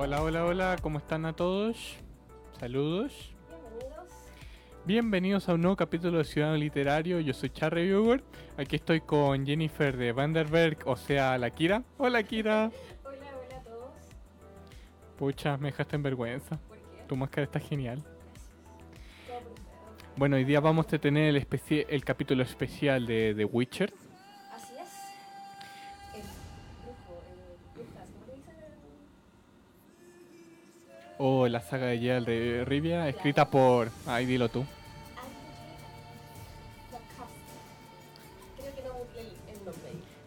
Hola, hola, hola, ¿cómo están a todos? Saludos. Bienvenidos. Bienvenidos a un nuevo capítulo de Ciudadano Literario. Yo soy Char Reviewer. Aquí estoy con Jennifer de Vanderberg, o sea, la Kira. Hola, Kira. Hola, hola a todos. Pucha, me dejaste en vergüenza. ¿Por qué? Tu máscara está genial. Bueno, hoy día vamos a tener el, el capítulo especial de The Witcher. O la saga de Geralt de Rivia, escrita por... Ay, dilo tú.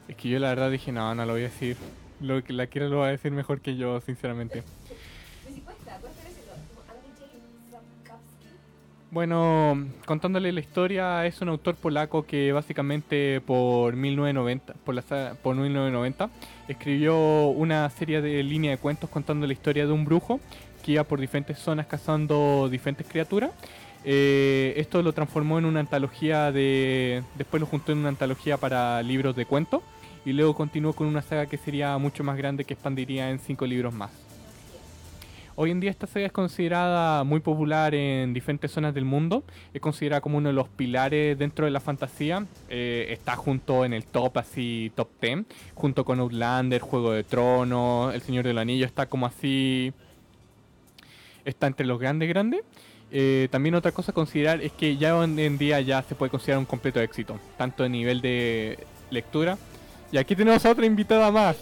Es que yo la verdad dije, no, no lo voy a decir. Lo que la Kira lo va a decir mejor que yo, sinceramente. Bueno, contándole la historia, es un autor polaco que básicamente por 1990, por, la, por 1990 escribió una serie de línea de cuentos contando la historia de un brujo iba por diferentes zonas cazando diferentes criaturas. Eh, esto lo transformó en una antología de... Después lo juntó en una antología para libros de cuentos y luego continuó con una saga que sería mucho más grande que expandiría en cinco libros más. Hoy en día esta saga es considerada muy popular en diferentes zonas del mundo. Es considerada como uno de los pilares dentro de la fantasía. Eh, está junto en el top, así, top 10. Junto con Outlander, Juego de Tronos, El Señor del Anillo. Está como así... Está entre los grandes, grandes. Eh, también otra cosa a considerar es que ya hoy en día ya se puede considerar un completo éxito. Tanto a nivel de lectura. Y aquí tenemos a otra invitada más.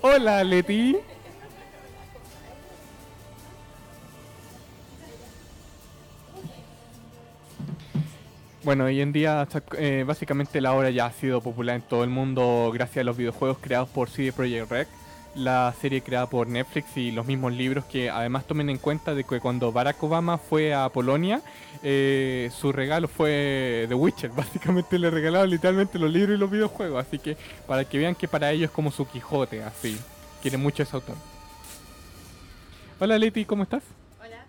Hola, Leti. Bueno, hoy en día eh, básicamente la obra ya ha sido popular en todo el mundo gracias a los videojuegos creados por CD Projekt Red, la serie creada por Netflix y los mismos libros que además tomen en cuenta de que cuando Barack Obama fue a Polonia, eh, su regalo fue The Witcher, básicamente le regalaron literalmente los libros y los videojuegos, así que para que vean que para ellos es como su Quijote, así, quiere mucho ese autor. Hola Leti, ¿cómo estás? Hola,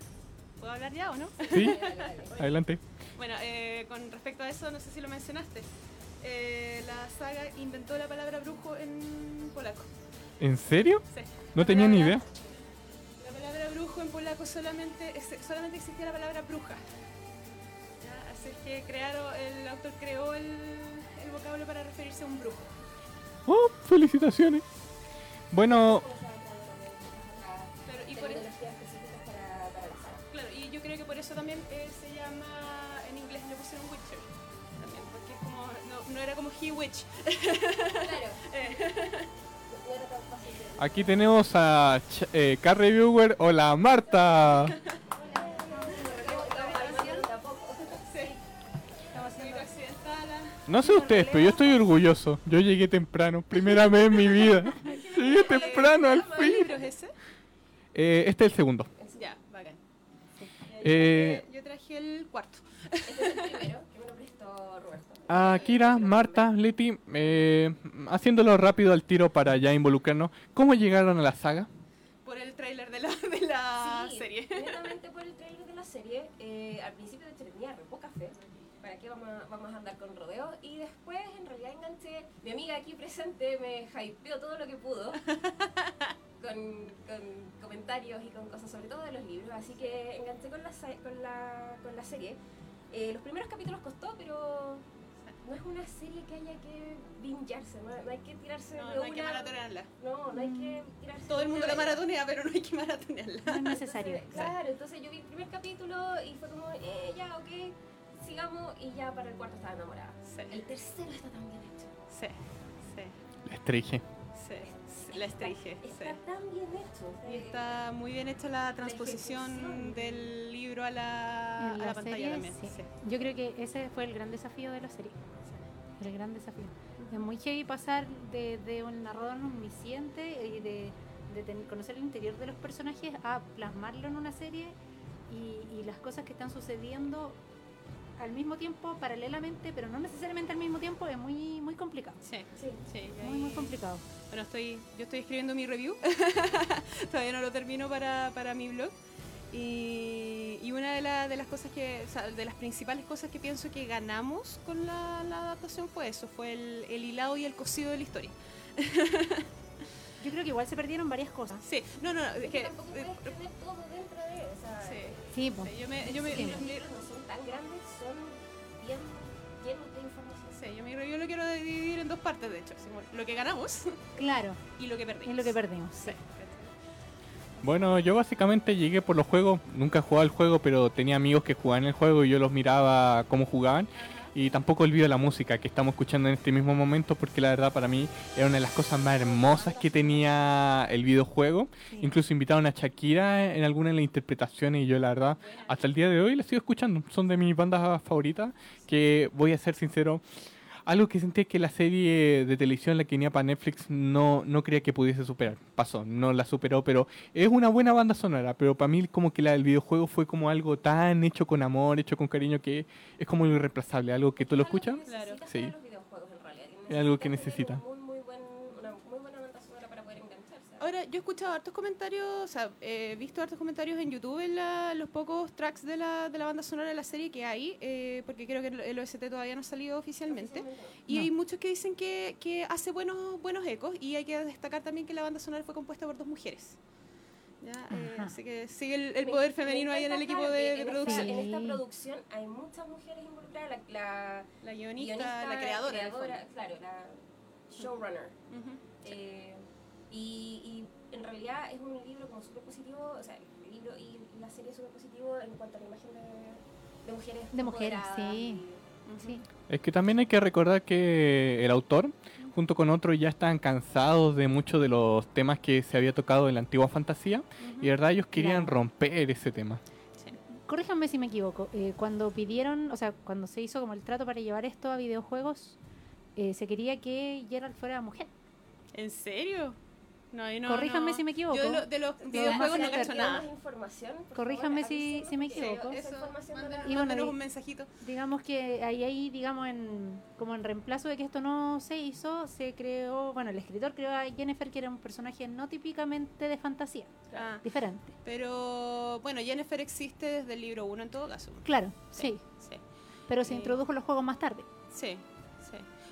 ¿puedo hablar ya o no? ¿Sí? Adelante. Bueno, eh, con respecto a eso, no sé si lo mencionaste. Eh, la saga inventó la palabra brujo en polaco. ¿En serio? Sí. No La tenía ni idea. La palabra brujo en polaco solamente, solamente existía la palabra bruja. ¿Ya? Así es que crearon, el autor creó el, el vocablo para referirse a un brujo. Oh, felicitaciones. Bueno, Claro, y, por, e- claro, y yo creo que por eso también eh, se llama, en inglés le pusieron Witcher. También, porque es como, no, no era como He Witch. Claro. Eh, Aquí tenemos a Ch- eh, Car Reviewer. Hola, Marta. No sé ustedes, pero yo estoy orgulloso. Yo llegué temprano, primera vez en mi vida. Llegué temprano al ¿Qué libro fin. es ese? Eh, este es el segundo. Ya, bacán. Eh, yo traje el cuarto. Este es el primero que me lo prestó Roberto. A Kira, Marta, Leti, eh, haciéndolo rápido al tiro para ya involucrarnos. ¿Cómo llegaron a la saga? Por el tráiler de la, de la Sí, serie. netamente por el trailer de la serie. eh, al principio de hecho tenía re poca fe. ¿Para qué vamos a, vamos a andar con rodeos? Y después en realidad enganché. Mi amiga aquí presente me hypeó todo lo que pudo. con, con comentarios y con cosas, sobre todo de los libros. Así que enganché con la, con la, con la serie. Eh, los primeros capítulos costó, pero no es una serie que haya que bingearse. No, no hay que tirarse No, de no hay que maratonearla. No, no hay que tirarse Todo de el mundo la maratonea, pero no hay que maratonearla. No es necesario. Entonces, claro, entonces yo vi el primer capítulo y fue como, eh, ya, ok, sigamos y ya para el cuarto estaba enamorada. Sí, El tercero está tan bien hecho. sí, sí, La estrige. sí. La estrige, Está sí. tan bien hecho. o sea, Y está muy bien hecha la transposición del libro a la, a En la la pantalla serie, también. sí. sí. Yo creo que ese fue el gran desafío de la serie. El gran desafío. Es muy heavy pasar de, de un narrador omnisciente y de, de ten- conocer el interior de los personajes a plasmarlo en una serie y, y las cosas que están sucediendo al mismo tiempo, paralelamente, pero no necesariamente al mismo tiempo, es muy muy complicado. Sí, Sí. sí. Muy, muy complicado. Bueno, estoy, yo estoy escribiendo mi review. Todavía no lo termino para, para mi blog. Y, y una de, la- de las cosas que, o sea, de las principales cosas que pienso que ganamos con la, la adaptación fue eso, fue el, el hilado y el cosido de la historia. Yo creo que igual se perdieron varias cosas. Sí, no, no, no, es que que... tampoco puedes tener todo dentro de, sí, Sí, pues. sí, yo me, yo me, Sí. los libros no son tan grandes, son bien llenos de información. sí, yo mi review lo quiero dividir en dos partes, de hecho. lo que ganamos Claro, y lo que perdimos. es lo que perdimos. Sí. Sí. Bueno, yo básicamente llegué por los juegos, nunca he jugado el juego, pero tenía amigos que jugaban el juego y yo los miraba cómo jugaban. Y tampoco olvido la música que estamos escuchando en este mismo momento porque la verdad para mí era una de las cosas más hermosas que tenía el videojuego. Sí. Incluso invitaron a Shakira en algunas de las interpretaciones y yo la verdad hasta el día de hoy la sigo escuchando. Son de mis bandas favoritas que voy a ser sincero. Algo que sentí que la serie de televisión la que venía para Netflix no, no creía que pudiese superar. Pasó, no la superó, pero es una buena banda sonora. Pero para mí como que la del videojuego fue como algo tan hecho con amor, hecho con cariño, que es como irreemplazable. Algo que tú lo escuchas. Claro. Sí. Es algo que necesita. un Muy, muy buen, una muy buena banda sonora para poder engancharse. Ahora, yo he escuchado hartos comentarios, o sea, he visto hartos comentarios en YouTube en la- los pocos tracks de la, de la banda sonora de la serie que hay, eh, porque creo que el, el OST todavía no ha salido oficialmente. Y No. hay muchos que dicen que, que hace buenos, buenos ecos y hay que destacar también que la banda sonora fue compuesta por dos mujeres. ¿Ya? Eh, así que sigue el, el poder me femenino ahí en el equipo de, de en esta- producción. En esta producción hay muchas mujeres involucradas. La, la La guionista, guionista, la creadora. creadora, claro, la showrunner. Ujú. Eh, y, y en realidad es un libro como súper positivo, o sea, el libro y la serie es súper positivo en cuanto a la imagen de, de mujeres. De mujeres, sí. y- Sí. Es que también hay que recordar que el autor, junto con otros, ya estaban cansados de muchos de los temas que se había tocado en la antigua fantasía. Y de verdad ellos querían Claro. romper ese tema. Sí. Corríjanme si me equivoco. eh, cuando pidieron, o sea, cuando se hizo como el trato para llevar esto a videojuegos, eh, se quería que Geralt fuera mujer. ¿En serio? No, no, Corríjanme no. si me equivoco. Yo de, lo- de los videojuegos no cacho nada. información, favor, si- si me equivoco. esa Eso, la- Y bueno, un mensajito. Digamos que ahí, ahí digamos, en, como en reemplazo de que esto no se hizo, se creó, bueno, el escritor creó a Jennifer, que era un personaje no típicamente de fantasía, Ah, diferente. pero bueno, Jennifer existe desde el libro 1 en todo caso. Claro, sí, Sí, pero se Eh, introdujo en los juegos más tarde. sí, sí.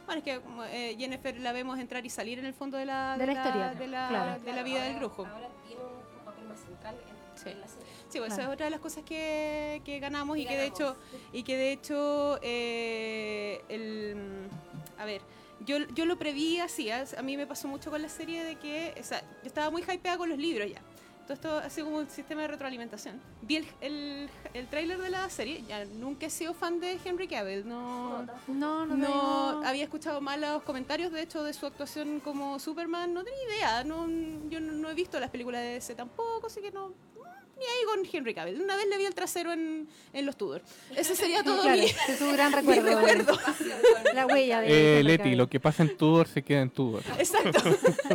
Bueno, es que eh, Jennifer la vemos entrar y salir en el fondo de la, De la historia, de la, claro. de la vida del grupo. Ahora tiene un, papel más central en, Sí. en la serie. Sí, pues esa es otra de las cosas que, que ganamos y que de hecho y que de hecho eh, el a ver yo, yo lo preví así ¿ah? a mí me pasó mucho con la serie de que o sea, yo estaba muy hypeada con los libros ya todo esto ha sido como un sistema de retroalimentación vi el, el, el tráiler de la serie ya nunca he sido fan de Henry Cavill no No. No, no, había escuchado malos comentarios, de hecho, de su actuación como Superman. No tenía idea. No, yo no, no he visto las películas de DC tampoco, así que no. Ni ahí con Henry Cavill. Una vez le vi el trasero en, en los Tudor. Ese sería todo Claro, mi, ese es un gran recuerdo. La huella de. Eh, Leti, Cavill. lo que pasa en Tudor se queda en Tudor. Exacto.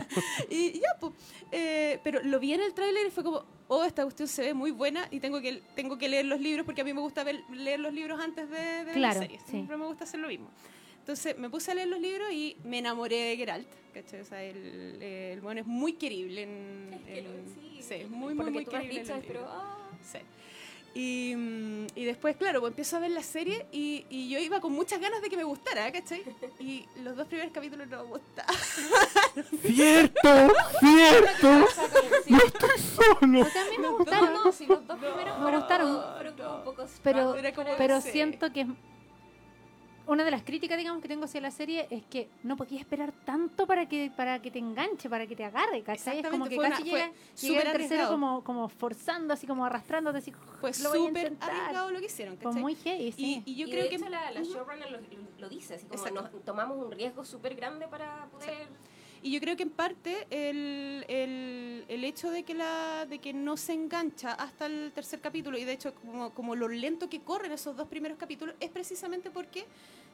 y ya, pues. eh, pero lo vi en el tráiler y fue como, oh, esta cuestión se ve muy buena y tengo que, tengo que leer los libros porque a mí me gusta ver- leer los libros antes de, de Claro, la serie. sí. Siempre me gusta hacer lo mismo. Entonces me puse a leer los libros y me enamoré de Geralt. ¿cachai? O sea, el, eh, el bueno es muy querible en. Es que en- lo- sí, sí, muy, muy, muy querible. dicho, pero ah, Sí. Y, y después, claro, pues empiezo a ver la serie y, y yo iba con muchas ganas de que me gustara, ¿cachai? Y los dos primeros capítulos no me gustaban. ¡Cierto! ¡Cierto! ¡No estoy solo! A mí me gustaron, No, si los dos primeros Me gustaron. pero, pero sí. siento que es- una de las críticas, digamos, que tengo hacia la serie es que no podía esperar tanto para que para que te enganche, para que te agarre, ¿cachai? Es como que casi fue llega, llega súper el tercero como, como forzando, así como arrastrándote, así a súper arriesgado lo que hicieron, Fue ¿cachai? muy heavy, sí. y, y yo Y creo de que... hecho la, la showrunner lo, lo dice, así como nos tomamos un riesgo súper grande para poder... Y yo creo que en parte el, el, el hecho de que, la, de que no se engancha hasta el tercer capítulo, y de hecho como, como lo lento que corren esos dos primeros capítulos, es precisamente porque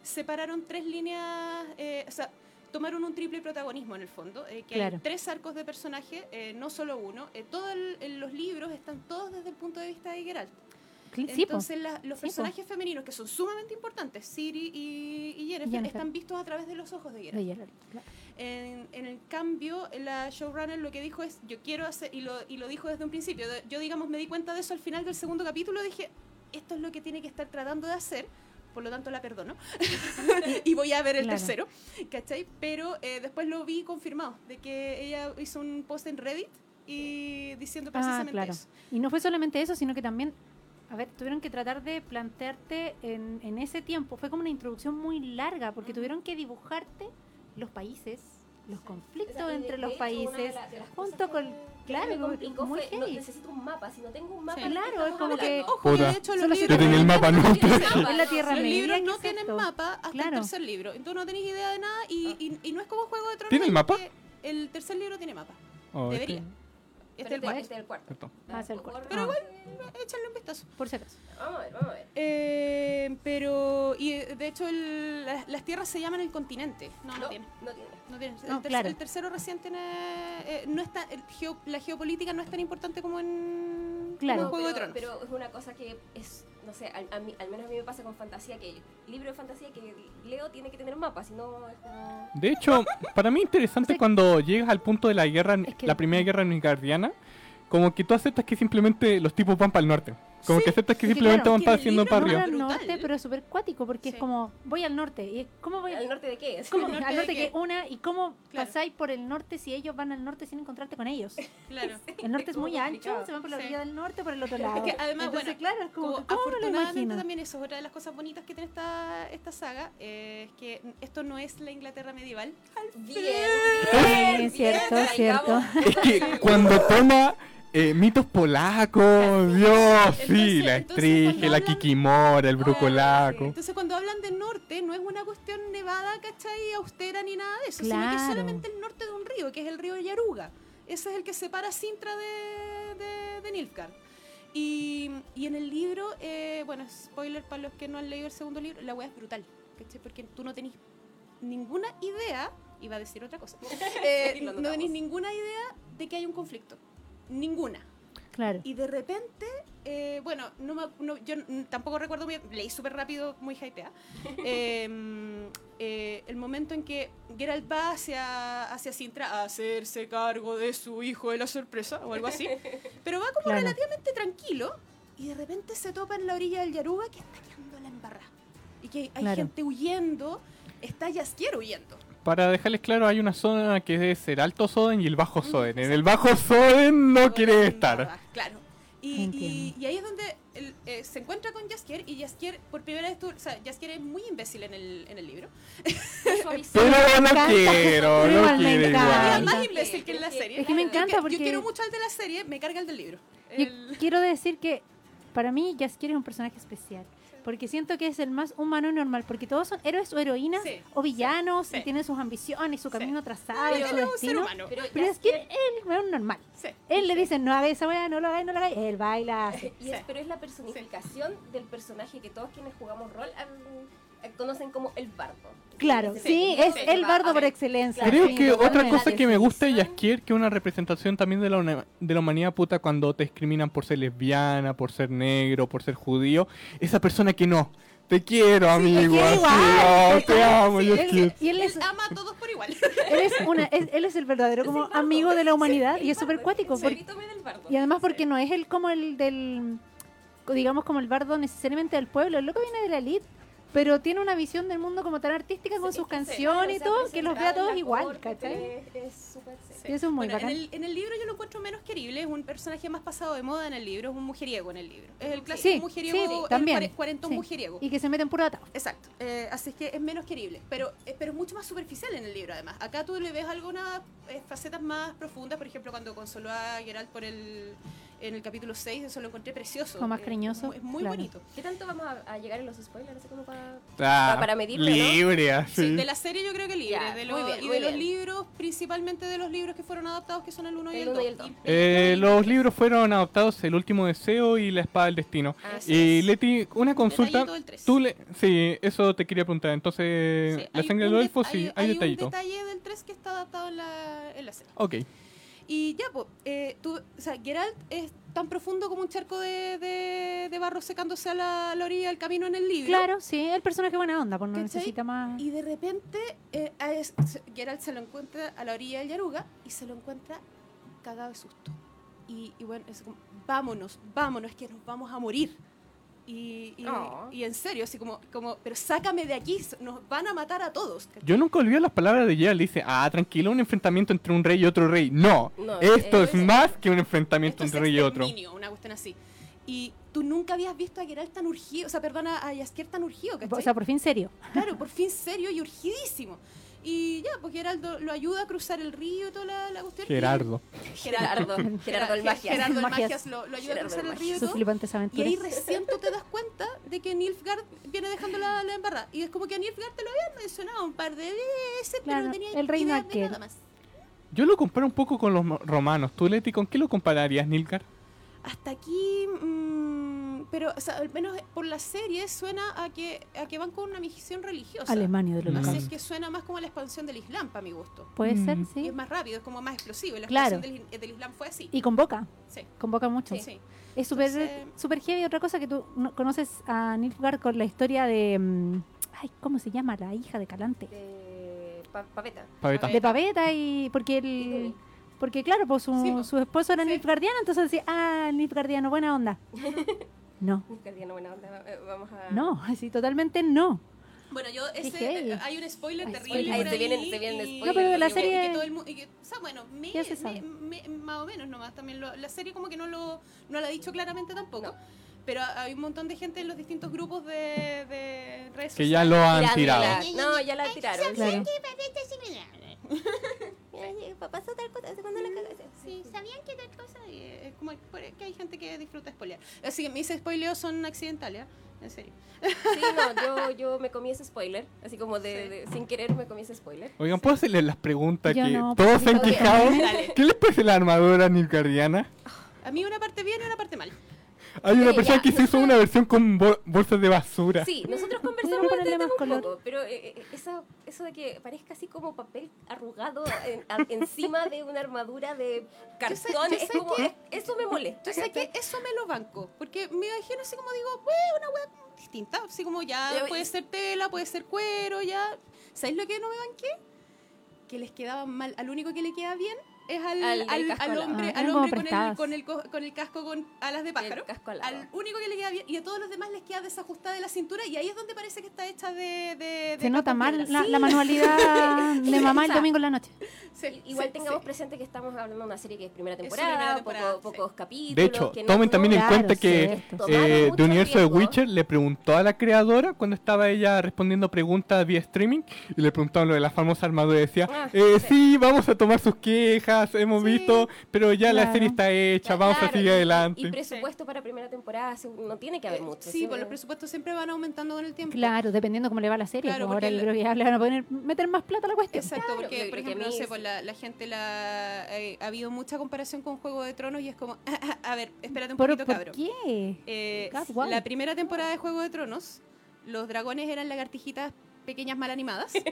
separaron tres líneas, eh, o sea, tomaron un triple protagonismo en el fondo, eh, que Claro. hay tres arcos de personaje, eh, no solo uno, eh, todos los libros están todos desde el punto de vista de Geralt. Entonces la- los Sí, personajes femeninos que son sumamente importantes, Siri y, y Jennifer, Jennifer. están vistos a través de los ojos de Geralt. De Geralt, claro. En, en el cambio, la showrunner lo que dijo es, yo quiero hacer, y lo, y lo dijo desde un principio, yo digamos me di cuenta de eso al final del segundo capítulo, dije, esto es lo que tiene que estar tratando de hacer, por lo tanto la perdono. y voy a ver el Claro. tercero, ¿cachai? Pero eh, después lo vi confirmado, de que ella hizo un post en Reddit y diciendo Ah, precisamente claro. eso. Y no fue solamente eso, sino que también, a ver, tuvieron que tratar de plantearte en, en ese tiempo. Fue como una introducción muy larga, porque tuvieron que dibujarte los países, los conflictos O sea, entre de los hecho, países, la- junto con. que- Claro, que me muy fue, no, necesito un mapa. Si no tengo un mapa, Sí. ¿de qué Claro, es como hablando? que- Ojo, de hecho, los libros Yo tenía el mapa, ¿no? Mapa, Es la no, tierra Los media. libros ¿qué no tienen esto? mapa hasta Claro. el tercer libro. Entonces no tenéis idea de nada y, y, y no es como Juego de Tronos. ¿Tiene el en mapa? El tercer libro tiene mapa. Oh, Debería. Este es el Pero cuarto. este es el cuarto. Cierto. Ah, el cuarto. Pero Ah. igual, échale un vistazo. Por si acaso. Vamos a ver, vamos a ver. Eh, pero, y eh, de hecho, el- las, las tierras se llaman el continente. No, no, No, tiene. no tiene. No tiene. El, claro. el tercero recién tiene. eh, no está, el geo- la geopolítica no es tan importante como en, Claro. como en Juego pero, de Tronos. pero es una cosa que es, no sé, al, a mí- al menos a mí me pasa con fantasía, que libro de fantasía que leo tiene que tener un mapa, si no es como... De hecho, para mí interesante cuando llegas al punto de la guerra, Es que- la primera guerra guardiana, como que tú aceptas que simplemente los tipos van para el norte. Como que aceptas que Es simplemente claro, van haciendo no arriba. al norte, pero es súper cuático, porque Sí. es como, voy al norte. ¿Y es- cómo voy ¿Al norte de qué es? ¿Cómo? ¿Al norte que qué? una y cómo Claro. pasáis por el norte si ellos van al norte sin encontrarte con ellos. Claro. El norte es muy ancho, complicado. se van por la Sí. orilla del norte por el otro Es lado. que además, Entonces, bueno, claro, es como, Como ¿cómo me lo afortunadamente imagino? también eso es otra de las cosas bonitas que tiene esta, esta saga, eh, es que esto no es la Inglaterra medieval. Bien, Sí, bien, cierto, bien, cierto. traigamos. Es que cuando toma eh, mitos polacos, Dios, sí, la estrige, la kikimora, el brucolaco. Entonces cuando hablan de norte no es una cuestión nevada, ¿cachai? Austera ni nada de eso, sino que es solamente el norte de un río, que es el río Yaruga. Ese es el que separa Sintra de, de, de Nilfgaard. Y, y en el libro, eh, bueno, spoiler para los que no han leído el segundo libro, la weá es brutal, ¿cachai? Porque tú no tenés ninguna idea, iba a decir otra cosa, eh, no tenés ninguna idea de que hay un conflicto. Ninguna. Claro. Y de repente, eh, bueno, no me- no- yo tampoco recuerdo bien, leí súper rápido, muy hypeada. eh, eh, el momento en que Geralt va hacia, hacia Sintra a hacerse cargo de su hijo de la sorpresa o algo así. Pero va como Claro. relativamente tranquilo y de repente se topa en la orilla del Yaruga que está quedando la embarrada. Y que hay Claro. gente huyendo, está Jaskier huyendo. Para dejarles claro, hay una zona que es el Alto Soden y el Bajo Soden. En el Bajo Soden no quiere estar. Claro. Y, y, y ahí es donde él, eh, se encuentra con Jaskier y Jaskier, por primera vez, tú, o sea, Jaskier es muy imbécil en el, en el libro. Pero no encanta. quiero, no igual. Todavía igual. más imbécil que en la serie. Es que me Yo encanta que- porque- Yo quiero mucho al de la serie, me carga el del libro. Yo El- quiero decir que para mí Jaskier es un personaje especial. Porque siento que es el más humano y normal. Porque todos son héroes o heroínas Sí, o villanos sí. y tienen sus ambiciones, su Sí. camino trazado, Él es su un ser destino. humano. Pero, Pero Jaskier que- es el normal. Sí. Él le dice, no hagas esa weá, no lo hagas, no lo hagas. Él baila. y es- Sí. pero es la personificación del personaje que todos quienes jugamos rol han- conocen como el bardo. Claro, sí, es el bardo por excelencia. Creo sí, que otra cosa que me gusta de Jaskier, que es una representación también de la, una- de la humanidad puta cuando te discriminan por ser lesbiana, por ser negro, por ser judío. Esa persona que no. Te quiero, amigo. igual, oh, te amo, sí, Jaskier. él, y él Él es, ama a todos por igual. él es una, es- él es el verdadero como Es el bardo. amigo de la humanidad Sí, y es súper cuático. por- y además porque Sí. no es el como el del, digamos como el bardo necesariamente del pueblo, el loco viene de la elite, pero tiene una visión del mundo como tan artística con Sí, sus canciones y todo, que los ve a en todos igual, corte, ¿cachai? Es súper sí. Sí, eso es muy Bueno, en el, en el libro yo lo encuentro menos querible, es un personaje más pasado de moda en el libro, es un mujeriego en el libro. Es el clásico Sí, mujeriego, sí, el también, cuare- cuarentón sí. mujeriego. Y que se meten puro atado. Exacto, eh, así es que es menos querible, pero, eh, pero es mucho más superficial en el libro además. Acá tú le ves algunas eh, facetas más profundas, por ejemplo cuando consoló a Geralt por el, en el capítulo 6, eso lo encontré precioso. Como más cariñoso, Es muy claro. bonito. ¿Qué tanto vamos a, a llegar en los spoilers? Como para... Ah, para medirlo, ¿no? Libre, así. Sí, de la serie yo creo que libre, Ya, de los- bien, y muy de los bien. libros, principalmente de los libros que fueron adaptados, que son el 1 y El el uno 2. y el dos. Eh, los libros fueron adaptados El último deseo y La espada del destino. Así Y es. Leti, una consulta. Del. Tú le, sí, eso te quería preguntar. Entonces, Sí, la hay sangre de un los det- elfos, sí, hay, un detallito. detalle del 3 que está adaptado en la, en la serie. Ok. Y ya, pues, eh, tú, o sea, Geralt es tan profundo como un charco de, de, de barro secándose a la, orilla del camino en el libro. Claro, sí, el personaje buena onda, pues no ¿Cachai? necesita más. Y de repente eh, a es- se- Geralt se lo encuentra a la orilla del Yaruga y se lo encuentra cagado de susto. Y, y bueno, es como, vámonos, vámonos, que nos vamos a morir. Y, y, Oh. y en serio, así como, como, pero sácame de aquí, nos van a matar a todos. ¿cachai? Yo nunca olvido las palabras de Geralt. Dice, ah, tranquilo, un enfrentamiento entre un rey y otro rey. No, No, esto eh, es eh, más que un enfrentamiento es entre rey y otro. una cuestión así. Y tú nunca habías visto a Geralt tan urgido, o sea, perdona, a Jaskier tan urgido, ¿cachai? O sea, por fin serio. Claro, por fin serio y urgidísimo. Y ya, pues Geraldo lo ayuda a cruzar el río y toda la, la cuestión. Gerardo. Gerardo, Gerardo el magia. Gerardo el Magias. Magias lo, lo ayuda Gerardo a cruzar el el río y Y ahí recién tú te das cuenta de que Nilfgaard viene dejando la, la embarrada. Y es como que a Nilfgaard te lo habían mencionado un par de veces, Claro, pero no tenía el reino idea de nada más. Yo lo comparo un poco con los romanos. ¿Tú, Leti, con qué lo compararías, Nilgar? Hasta aquí, mm, pero o sea, al menos por la serie suena a que, a que van con una misión religiosa. Alemania del Mm. Así es que suena más como la expansión del Islam, para mi gusto. Puede Mm. ser, Y sí. es más rápido, es como más explosivo. y La Claro. expansión del, del Islam fue así. Y convoca. Sí, Convoca mucho. sí. Es súper super heavy. Otra cosa que tú no- conoces a Nilfgaard con la historia de. mm, Ay, ¿cómo se llama? La hija de Calante. De pa- Paveta. Paveta. De Paveta y. Porque Y el. Porque claro, pues su, Sí, pues. su esposo era Sí. Nilfgaardiano, entonces decía, ah, Nilfgaardiano, buena onda. No, Nilfgaardiano, buena onda. eh, Vamos a... no, así totalmente no. Bueno, yo ese, hay un spoiler Hay terrible Ahí se vienen- se vienen spoilers. No, pero de la serie- y que todo el y que- o sea, bueno, me, me- me- más o menos nomás también lo- la serie como que no lo no lo ha dicho claramente tampoco. Pero hay un montón de gente en los distintos grupos de, de redes Que ya lo han tirado. No, ya la tiraron. Claro. Pasó tal cosa, cuando la cagaste. Sí, ¿sabían que tal cosa? Como que hay gente que disfruta spoilear. Así que mis spoileos son accidentales, ¿eh? En serio. Sí, no, yo, yo me comí ese spoiler. Así como de, Sí. de- sin querer me comí ese spoiler. Oigan, ¿puedo hacerles las preguntas Yo que no, todos se han quejado? Dale. ¿Qué les parece la armadura nilgardiana? A mí una parte bien y una parte mal. Hay una persona ya. que se hizo una versión con bol- bolsas de basura. Sí, nosotros conversamos de un color. poco, pero eh, eh, eso, eso de que parezca así como papel arrugado en- a- encima de una armadura de cartón, sé- yo es sé como, que- es- eso me molesta. Yo sé que eso me lo banco, porque me imagino así como digo, una web distinta, así como ya puede ser tela, puede ser cuero, ya. ¿Sabéis lo que no me banqué? Que les quedaba mal, al único que le queda bien es al, Al del al- casco al alado. hombre, Ah, al hombre con el, con, el, co- con el casco con alas de pájaro. El casco alado. Al único que le queda bien, y a todos los demás les queda desajustada de la cintura, y ahí es donde parece que está hecha de. de, de Se nota mal la, Sí, la manualidad de mamá el domingo en la noche. sí, Igual sí, tengamos sí. presente que estamos hablando de una serie que es primera Es temporada, primera temporada, poco- sí. pocos capítulos. De hecho, que no- tomen también en Claro, cuenta que eh, de Universo de. Witcher le preguntó a la creadora cuando estaba ella respondiendo preguntas vía streaming y le preguntaron lo de la famosa armadura y decía, Ah, eh, sí. sí, vamos a tomar sus quejas, hemos Sí. visto, pero ya la Claro. serie está hecha, Claro, vamos a seguir adelante. Y presupuesto para primera temporada, no tiene que haber mucho. Sí, pues los presupuestos siempre van aumentando con el tiempo. Claro, dependiendo cómo le va la serie. Claro, pues ahora porque yo creo que ya le van a poner, meter más plata a la cuestión. Exacto, Claro, porque, yo por ejemplo, no sé, es- pues la, la gente la eh, ha habido mucha comparación con Juego de Tronos y es como, a ver, espérate un ¿Por, poquito, por cabro. qué? Eh, la primera temporada de Juego de Tronos, los dragones eran lagartijitas pequeñas mal animadas.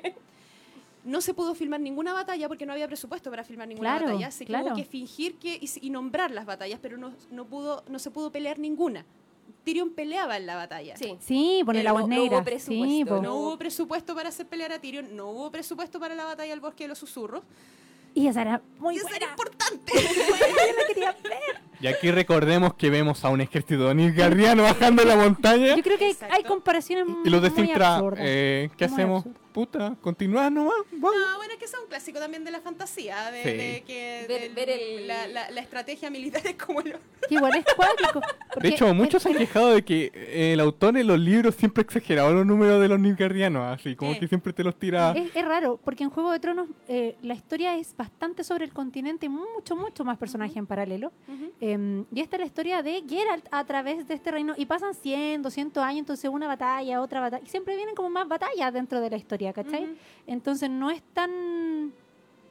No se pudo filmar ninguna batalla porque no había presupuesto para filmar ninguna Claro, batalla. Así que claro. hubo que fingir que y, y nombrar las batallas, pero no, no pudo, no se pudo pelear ninguna. Tyrion peleaba en la batalla. Sí. Sí, poner Eh, la no- voz no hubo negra. sí, presupuesto, po. No hubo presupuesto para hacer pelear a Tyrion, no hubo presupuesto para la batalla del bosque de los susurros. Y esa era muy y eso buena. era importante. Yo la quería ver. Y aquí recordemos que vemos a un ejército nilgardiano bajando la montaña Yo creo que hay, comparaciones y los de muy Sintra, eh, ¿qué Muy hacemos? Puta, continúa nomás, vamos. No, bueno, es que es un clásico también de la fantasía, de, Sí. de que Ver- del- ver el- la, la- la estrategia militar es como lo... Que igual es cuático. De hecho, muchos se en- han quejado de que eh, el autor en los libros siempre ha exagerado los números de los nilgardianos, así como Sí. que siempre te los tira... Es, es raro, porque en Juego de Tronos eh, la historia es bastante sobre el continente y mucho, mucho más personajes en paralelo. Eh, y esta es la historia de Geralt a través de este reino. Y pasan 100, 200 años, entonces una batalla, otra batalla. Y siempre vienen como más batallas dentro de la historia, ¿cachai? Entonces no es tan...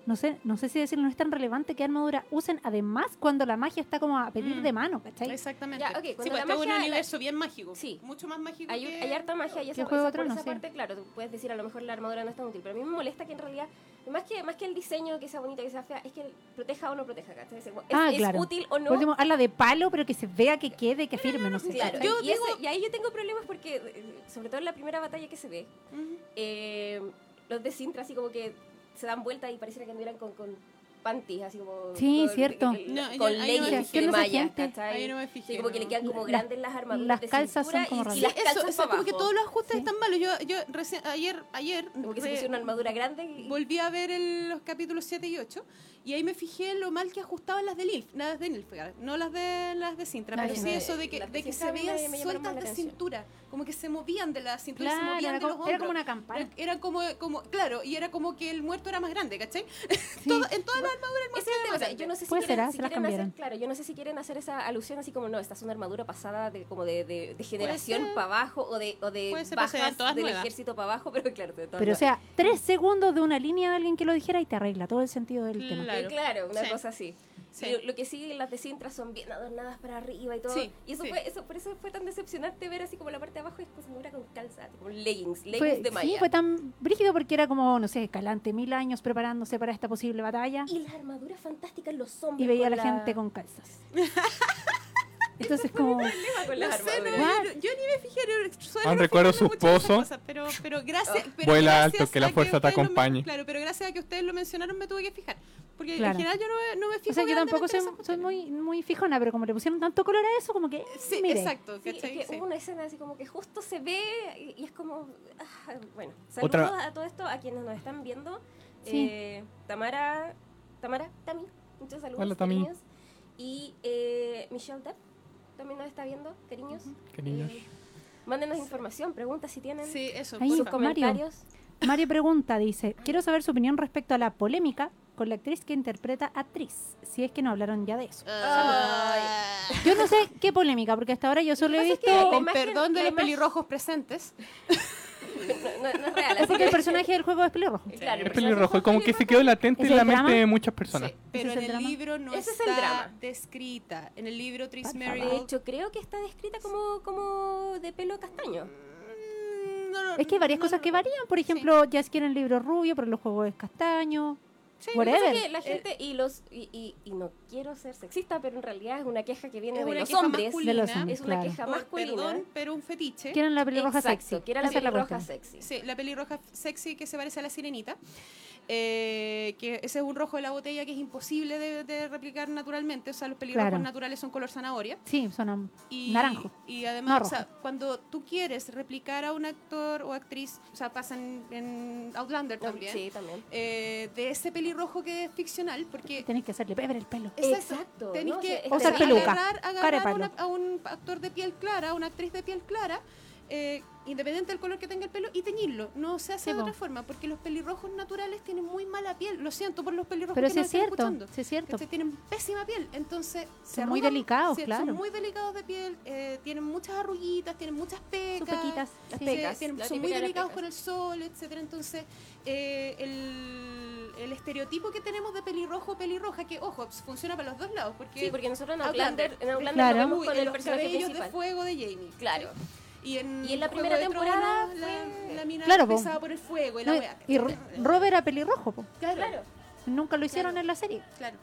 No sé, no sé si decirlo, no es tan relevante que armadura usen además cuando la magia está como a pedir Mm. de mano, ¿cachai? Exactamente. Ya, ok, sí, cuando pues la es un universo bien mágico. Sí. Mucho más mágico Hay, que... hay harta magia y esa, Juego esa- por parte, claro, tú puedes decir a lo mejor la armadura no es tan útil, pero a mí me molesta que en realidad, más que, más que el diseño, que sea bonita, que sea fea, es que proteja o no proteja, ¿cachai? Es, Ah, es claro. útil o no. Por último, hazla de palo, pero que se vea, que quede, que firme, no sé. Claro, Yo y, digo- ese- y ahí yo tengo problemas porque, eh, sobre todo en la primera batalla que se ve, eh, los de Sintra así como que se dan vuelta y pareciera que anduvieran con, con panties, así como. Sí, con- cierto. el- No, yo- con leggings fijé. de ¿Qué no malla? ¿cachai? Ahí no me fijé, Sí, como que le quedan como Las- grandes las armaduras. las de calzas son como y- y, las Eso, calzas o sea, pa' como que todos los ajustes Sí. están malos. Yo, yo recién, ayer, ayer Como que se pusieron una armadura grande y. volví a ver el- los capítulos 7 y 8 y ahí me fijé en lo mal que ajustaban las de Nilf, las de Nilfgaard, no las de las de Sintra, pero sí eso de que, de que se veían sueltas de cintura, como que se movían de la cintura, y se Claro, movían era de los como, era como hombros. una campana. Era, era como, como, claro, y era como que el muerto era más grande, ¿cachai? Sí. Todo- en todas las muerto es el más o sea, grande. yo no sé si Puede ser, quieren, ah, si se las quieren hacer, claro, yo no sé si quieren hacer esa alusión así como no, esta es una armadura pasada de como de, de, de generación para abajo o de, o de ser, bajas todas del nuevas. ejército para abajo, pero claro, de todas Pero o sea, tres segundos de una línea de alguien que lo dijera y te arregla todo el sentido del tema. Claro. Eh, claro, una Sí. cosa así. Sí. Lo, lo que sí, las de Sintra son bien adornadas para arriba y todo. Sí, y eso sí. fue, eso, por eso fue tan decepcionante ver así como la parte de abajo es armadura con calza, como leggings, leggings Fue, de malla. sí, fue tan brígido porque era como, no sé, Calante, mil años preparándose para esta posible batalla Y las armaduras fantásticas, los hombres. y veía a con la gente con calzas. Entonces como, problema con las No sé, no, yo, yo ni me fijé, Aún no recuerdo fijarme su mucho en esas pozo. cosas, pero, pero gracias, pero Vuela gracias alto, que la fuerza te acompañe. claro, pero gracias a que ustedes lo mencionaron me tuve que fijar. Porque Claro. en general yo no, no me fijo o sea, yo tampoco soy, soy muy, muy fijona, pero como le pusieron tanto color a eso, como que. Sí, mire. exacto, Sí, es que Sí. hubo una escena así como que justo se ve y, y es como. ah, bueno, saludos Otra- a todo esto, a quienes nos están viendo. Sí. Eh, Tamara, Tamara, Tami, muchos saludos. Hola, Tami. Y eh, Michelle Depp también nos está viendo, cariños. Cariños. Eh, mándenos información, preguntas si tienen. Sí, eso. Ahí, sus. Mario. comentarios. Mario pregunta, dice, quiero saber su opinión respecto a la polémica con la actriz que interpreta a Tris, si es que no hablaron ya de eso. Ah. Yo no sé qué polémica, porque hasta ahora yo solo he visto pasa es que- Con imagen- perdón de los imagen- pelirrojos presentes. No, no- no es real, así porque que el personaje del juego es pelirrojo. Claro, Es pelirrojo y como que se quedó latente ¿Es en la mente de muchas personas. Sí, pero ¿Ese es en el libro no Ese es el está drama. descrita. En el libro Tris Merrill. De hecho, creo que está descrita como, como de pelo castaño. Mm, no, no, Es que hay varias no cosas que varían. Por ejemplo, ya quieren el libro rubio, pero en los juegos es castaño. Sí, Whatever. es que la gente y los y, y, y no quiero ser sexista, pero en realidad es una queja que viene de una los hombres. masculina. De los hombres. Es una claro. queja masculina. Perdón, pero un fetiche. Quieren la pelirroja Exacto, sexy. que era la pelirroja sexy. Sí, la pelirroja sexy que se parece a la sirenita. Eh, que ese es un rojo de la botella que es imposible de, de replicar naturalmente. O sea, los pelirrojos Claro. naturales son color zanahoria. Sí, son Y, naranjo. Y además, o sea, cuando tú quieres replicar a un actor o actriz, o sea, pasa en, en Outlander también, Sí, también. eh, de ese pelirrojo que es ficcional, porque Tenés que hacerle pebre el pelo. Exacto, Tenéis ¿no? que O terrible. peluca, agarrar, agarrar a, palo. una- a un actor de piel clara, a una actriz de piel clara, eh, independiente del color que tenga el pelo, y teñirlo. No se hace Sí, de po. otra forma, porque los pelirrojos naturales tienen muy mala piel. Lo siento por los pelirrojos Pero que sí nos es están cierto, escuchando. sí es cierto. ¿cachai? Tienen pésima piel, entonces se Son muy arrugan, delicados, se- claro. Son muy delicados de piel, eh, tienen muchas arruguitas, tienen muchas pecas. Sus pequitas. Las sí. pecas. tienen- la son muy delicados con el sol, etcétera. Entonces, eh, el, el estereotipo que tenemos de pelirrojo pelirroja, que ojo, funciona para los dos lados, porque, Sí, porque nosotros en Outlander. En Outlander Claro. Uy, con el los personaje principal. de fuego de Jamie. Claro. Y en, Y en la primera temporada fue- la, la mina Claro, po. por el fuego y la No, y Ro- Robert era pelirrojo, po. Claro. nunca lo hicieron Claro. en la serie. Claro.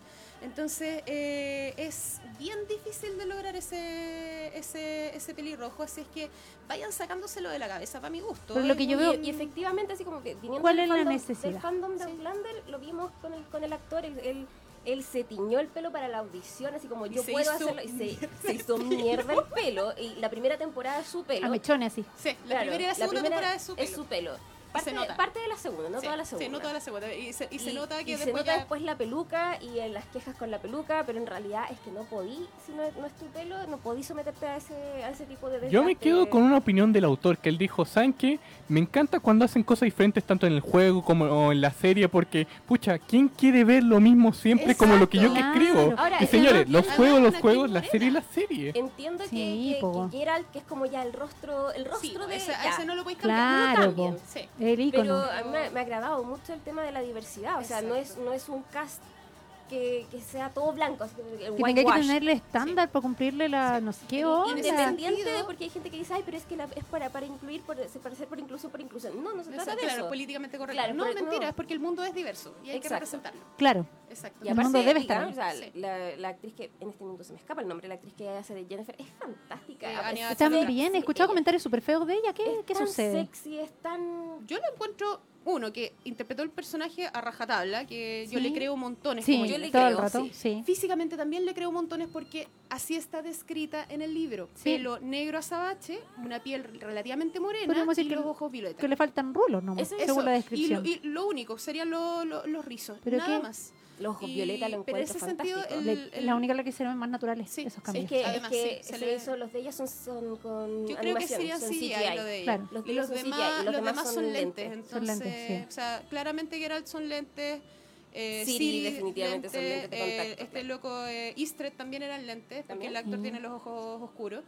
Entonces eh, es bien difícil de lograr ese, ese, ese pelirrojo, así es que vayan sacándoselo de la cabeza para mi gusto. Pero lo Es que yo veo- Y, y efectivamente, así como que viniendo ¿Cuál del es la fandom, necesidad? del fandom de Sí. Outlander, lo vimos con el, con el actor, él, él, él se tiñó el pelo para la audición, así como yo se puedo hacerlo, y se, se hizo mierda el pelo, y la primera temporada su pelo, A mechones así. Sí, la claro, primera y la segunda primera temporada es su pelo. pelo. Parte, nota. parte de la segunda, no Sí, toda la segunda. Sí, no toda la segunda. Y se, y se nota que y se después nota ya- después la peluca y en las quejas con la peluca, pero en realidad es que no podí, si no, no es tu pelo, no podí someterte a ese, a ese tipo de Yo me desgaste. quedo con una opinión del autor, que él dijo, ¿saben qué? Me encanta cuando hacen cosas diferentes tanto en el juego como en la serie, porque, pucha, ¿quién quiere ver lo mismo siempre como lo que yo que Exacto. escribo? Ahora, y señores, los juegos, los juegos, la serie, la serie. Entiendo Sí, que, que, que Geralt, que es como ya el rostro, el Sí, rostro de ese, ya. ese no lo podéis cambiar. Claro, no lo. Sí. El Pero a mí me, me ha agradado mucho el tema de la diversidad, o sea, no es, no es un cast que, que sea todo blanco, así que el tenga que tenerle estándar para cumplirle la no sé qué onda. Independiente de porque hay gente que dice, ay, pero es que la- es para, para incluir, por, para ser por inclusión, por inclusión. No, no se trata Exacto, de claro, eso. políticamente correcto. Claro, no, pero- mentira, no. es porque el mundo es diverso y hay que representarlo. Claro. Exacto. Y El mundo debe estar digamos, ahí. o sea, la, la actriz que en este minuto se me escapa el nombre, la actriz que hace de Jennifer es fantástica. Es Anya súper- También sí, he escuchado comentarios súper feos de ella. ¿Qué, es qué tan sucede? sexy, es tan Yo lo encuentro, uno, que interpretó el personaje a rajatabla, que yo le creo montones. Sí, como yo le todo el creo, rato. sí. Sí. Físicamente también le creo montones porque así está descrita en el libro. Pelo negro azabache, una piel relativamente morena Podríamos decir y que- los ojos violetas. Que le faltan rulos Eso- según la y, descripción. lo, y lo único serían lo- lo- los rizos, ¿Pero nada qué? más. Los ojos Y- violeta lo pero en encuentro ese sentido, fantástico. el- Le- el- la única la que se ven más naturales, Sí, esos es cambios. es que, Además, es que sí, se se le- los de ellas son, son con Yo creo que sería CGI. lo de ella. Claro. Los de los son demás, CGI, y los demás son lentes. lentes. Entonces, Son lentes, sí. o sea, claramente Geralt son lentes. Eh, Siri definitivamente son lentes de eh, contacto, este loco eh, Istred también eran lentes, porque ¿También? el actor Mm. tiene los ojos oscuros.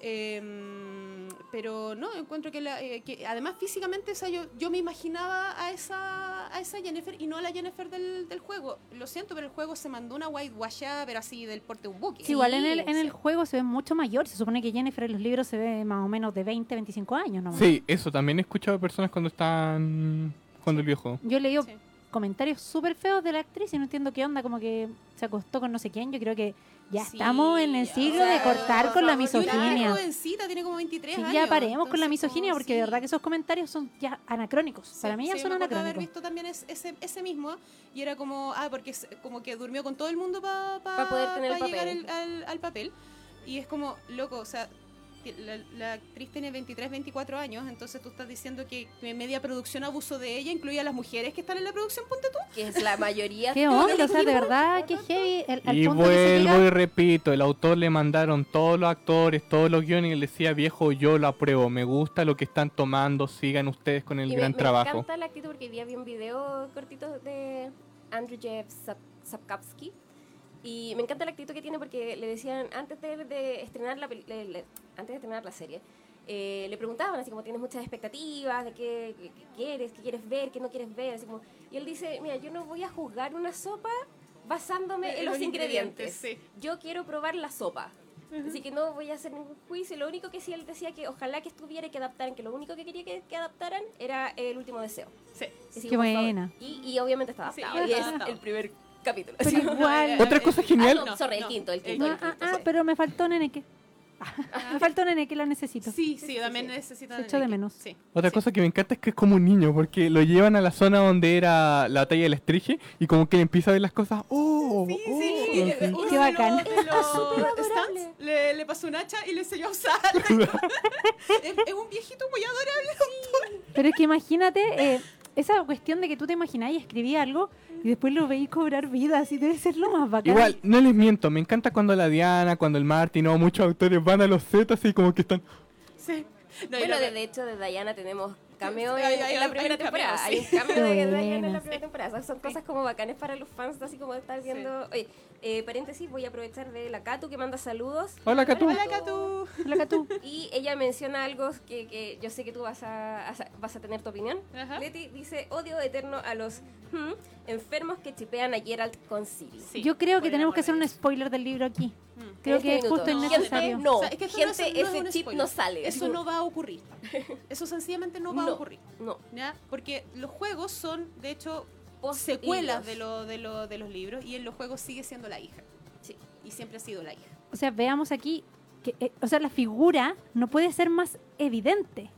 Eh, pero no, encuentro que, la- eh, que además físicamente o sea, yo, yo me imaginaba a esa, a esa Jennifer y no a la Jennifer del, del juego. Lo siento, pero el juego se mandó una whitewashada, pero así del porte de un buque. Sí, igual en el, en el juego se ve mucho mayor. Se supone que Jennifer en los libros se ve más o menos de 20, 25 años nomás. Sí, eso también he escuchado de personas cuando están jugando el viejo. Yo he leído Sí. comentarios súper feos de la actriz y no entiendo qué onda, como que se acostó con no sé quién. Yo creo que ya Sí, estamos en el siglo o sea, de cortar con la favor, una misoginia. jovencita, tiene como 23 Sí, años. ya paremos con la entonces, misoginia porque de sí. verdad que esos comentarios son ya anacrónicos. Sí, Para mí ya sí, son me acuerdo haber anacrónicos. visto también es- ese, ese mismo y era como, ah, porque es- como que durmió con todo el mundo para Pa poder tener el llegar papel. el- al, al papel. Y es como, loco, o sea, la, la actriz tiene 23, 24 años, entonces tú estás diciendo que en media producción abusó de ella, incluye a las mujeres que están en la producción, ponte tú. Que es la mayoría. ¿Qué de onda? O sea, de verdad que heavy. el- al Y vuelvo y repito, el autor le mandaron todos los actores, todos los guiones y le decía, viejo, yo lo apruebo, me gusta lo que están tomando, sigan ustedes con el Y me- gran me, trabajo. encanta la actitud porque vi había un video cortito de Andrew Jeff Sap- Sapkowski y me encanta la actitud que tiene porque le decían antes de, de estrenar la peli- le- le- antes de estrenar la serie eh, le preguntaban así como tienes muchas expectativas de qué, qué- qué quieres, qué quieres ver, qué no quieres ver, así como y él dice mira yo no voy a juzgar una sopa basándome en, los, ingredientes, sí. yo quiero probar la sopa Así que no voy a hacer ningún juicio. Lo único que sí él decía que ojalá que estuviera y que adaptaran, que lo único que quería que, que adaptaran era el último deseo. Sí. Sí, Qué buena. Y, y obviamente está Sí, adaptado. y y está es adaptado. el primer capítulo. Pero igual. Otra cosa genial, Ah, no, sorry, el quinto, el quinto. No, el ah, quinto, ah, sí. pero me faltó Neneque. me faltó Neneque, la necesito. Sí, sí, también necesitan. Se echó de menos. Sí. otra sí. cosa que me encanta es que es como un niño, porque lo llevan a la zona donde era la batalla del estrige y como que le empieza a ver las cosas, ¡oh! Sí, oh", sí, uno Qué de bacán. los- de los stands le, le pasó un hacha y le enseñó a usar. es, es un viejito muy adorable. Pero es que imagínate eh, esa cuestión de que tú te imaginás y escribí algo y después lo veis cobrar vida, así debe ser lo más bacán. Igual, no les miento, me encanta cuando la Diana, cuando el Martin o muchos autores van a los Zetas y como que están... Sí. No, Bueno, de, de hecho, de Diana tenemos cameo Sí, en, hay- en la primera temporada. cameo, Hay un cameo de Diana en la primera temporada. Son cosas como bacanes para los fans, así como de estar viendo... Oye, eh, paréntesis, voy a aprovechar de la Katu que manda saludos. Hola, Catu. Hola, Catu. Hola, Catu. Y ella menciona algo que, que yo sé que tú vas a, a- vas a tener tu opinión. Ajá. Leti dice, odio eterno a los hmm, enfermos que chipean a Geralt con Siri. Sí, Yo creo que tenemos que hacer un spoiler del libro aquí. Creo En que es este justo innecesario. Gente, no, O sea, es que esto no es- gente, no es ese chip spoiler. no sale. Eso no va a ocurrir. Eso sencillamente no va a ocurrir. No, ¿ya? Porque los juegos son, de hecho, Post secuelas de, lo, de, lo, de los libros y en los juegos sigue siendo la hija. Sí. Y siempre ha sido la hija. O sea, veamos aquí que, eh, o sea, la figura no puede ser más evidente.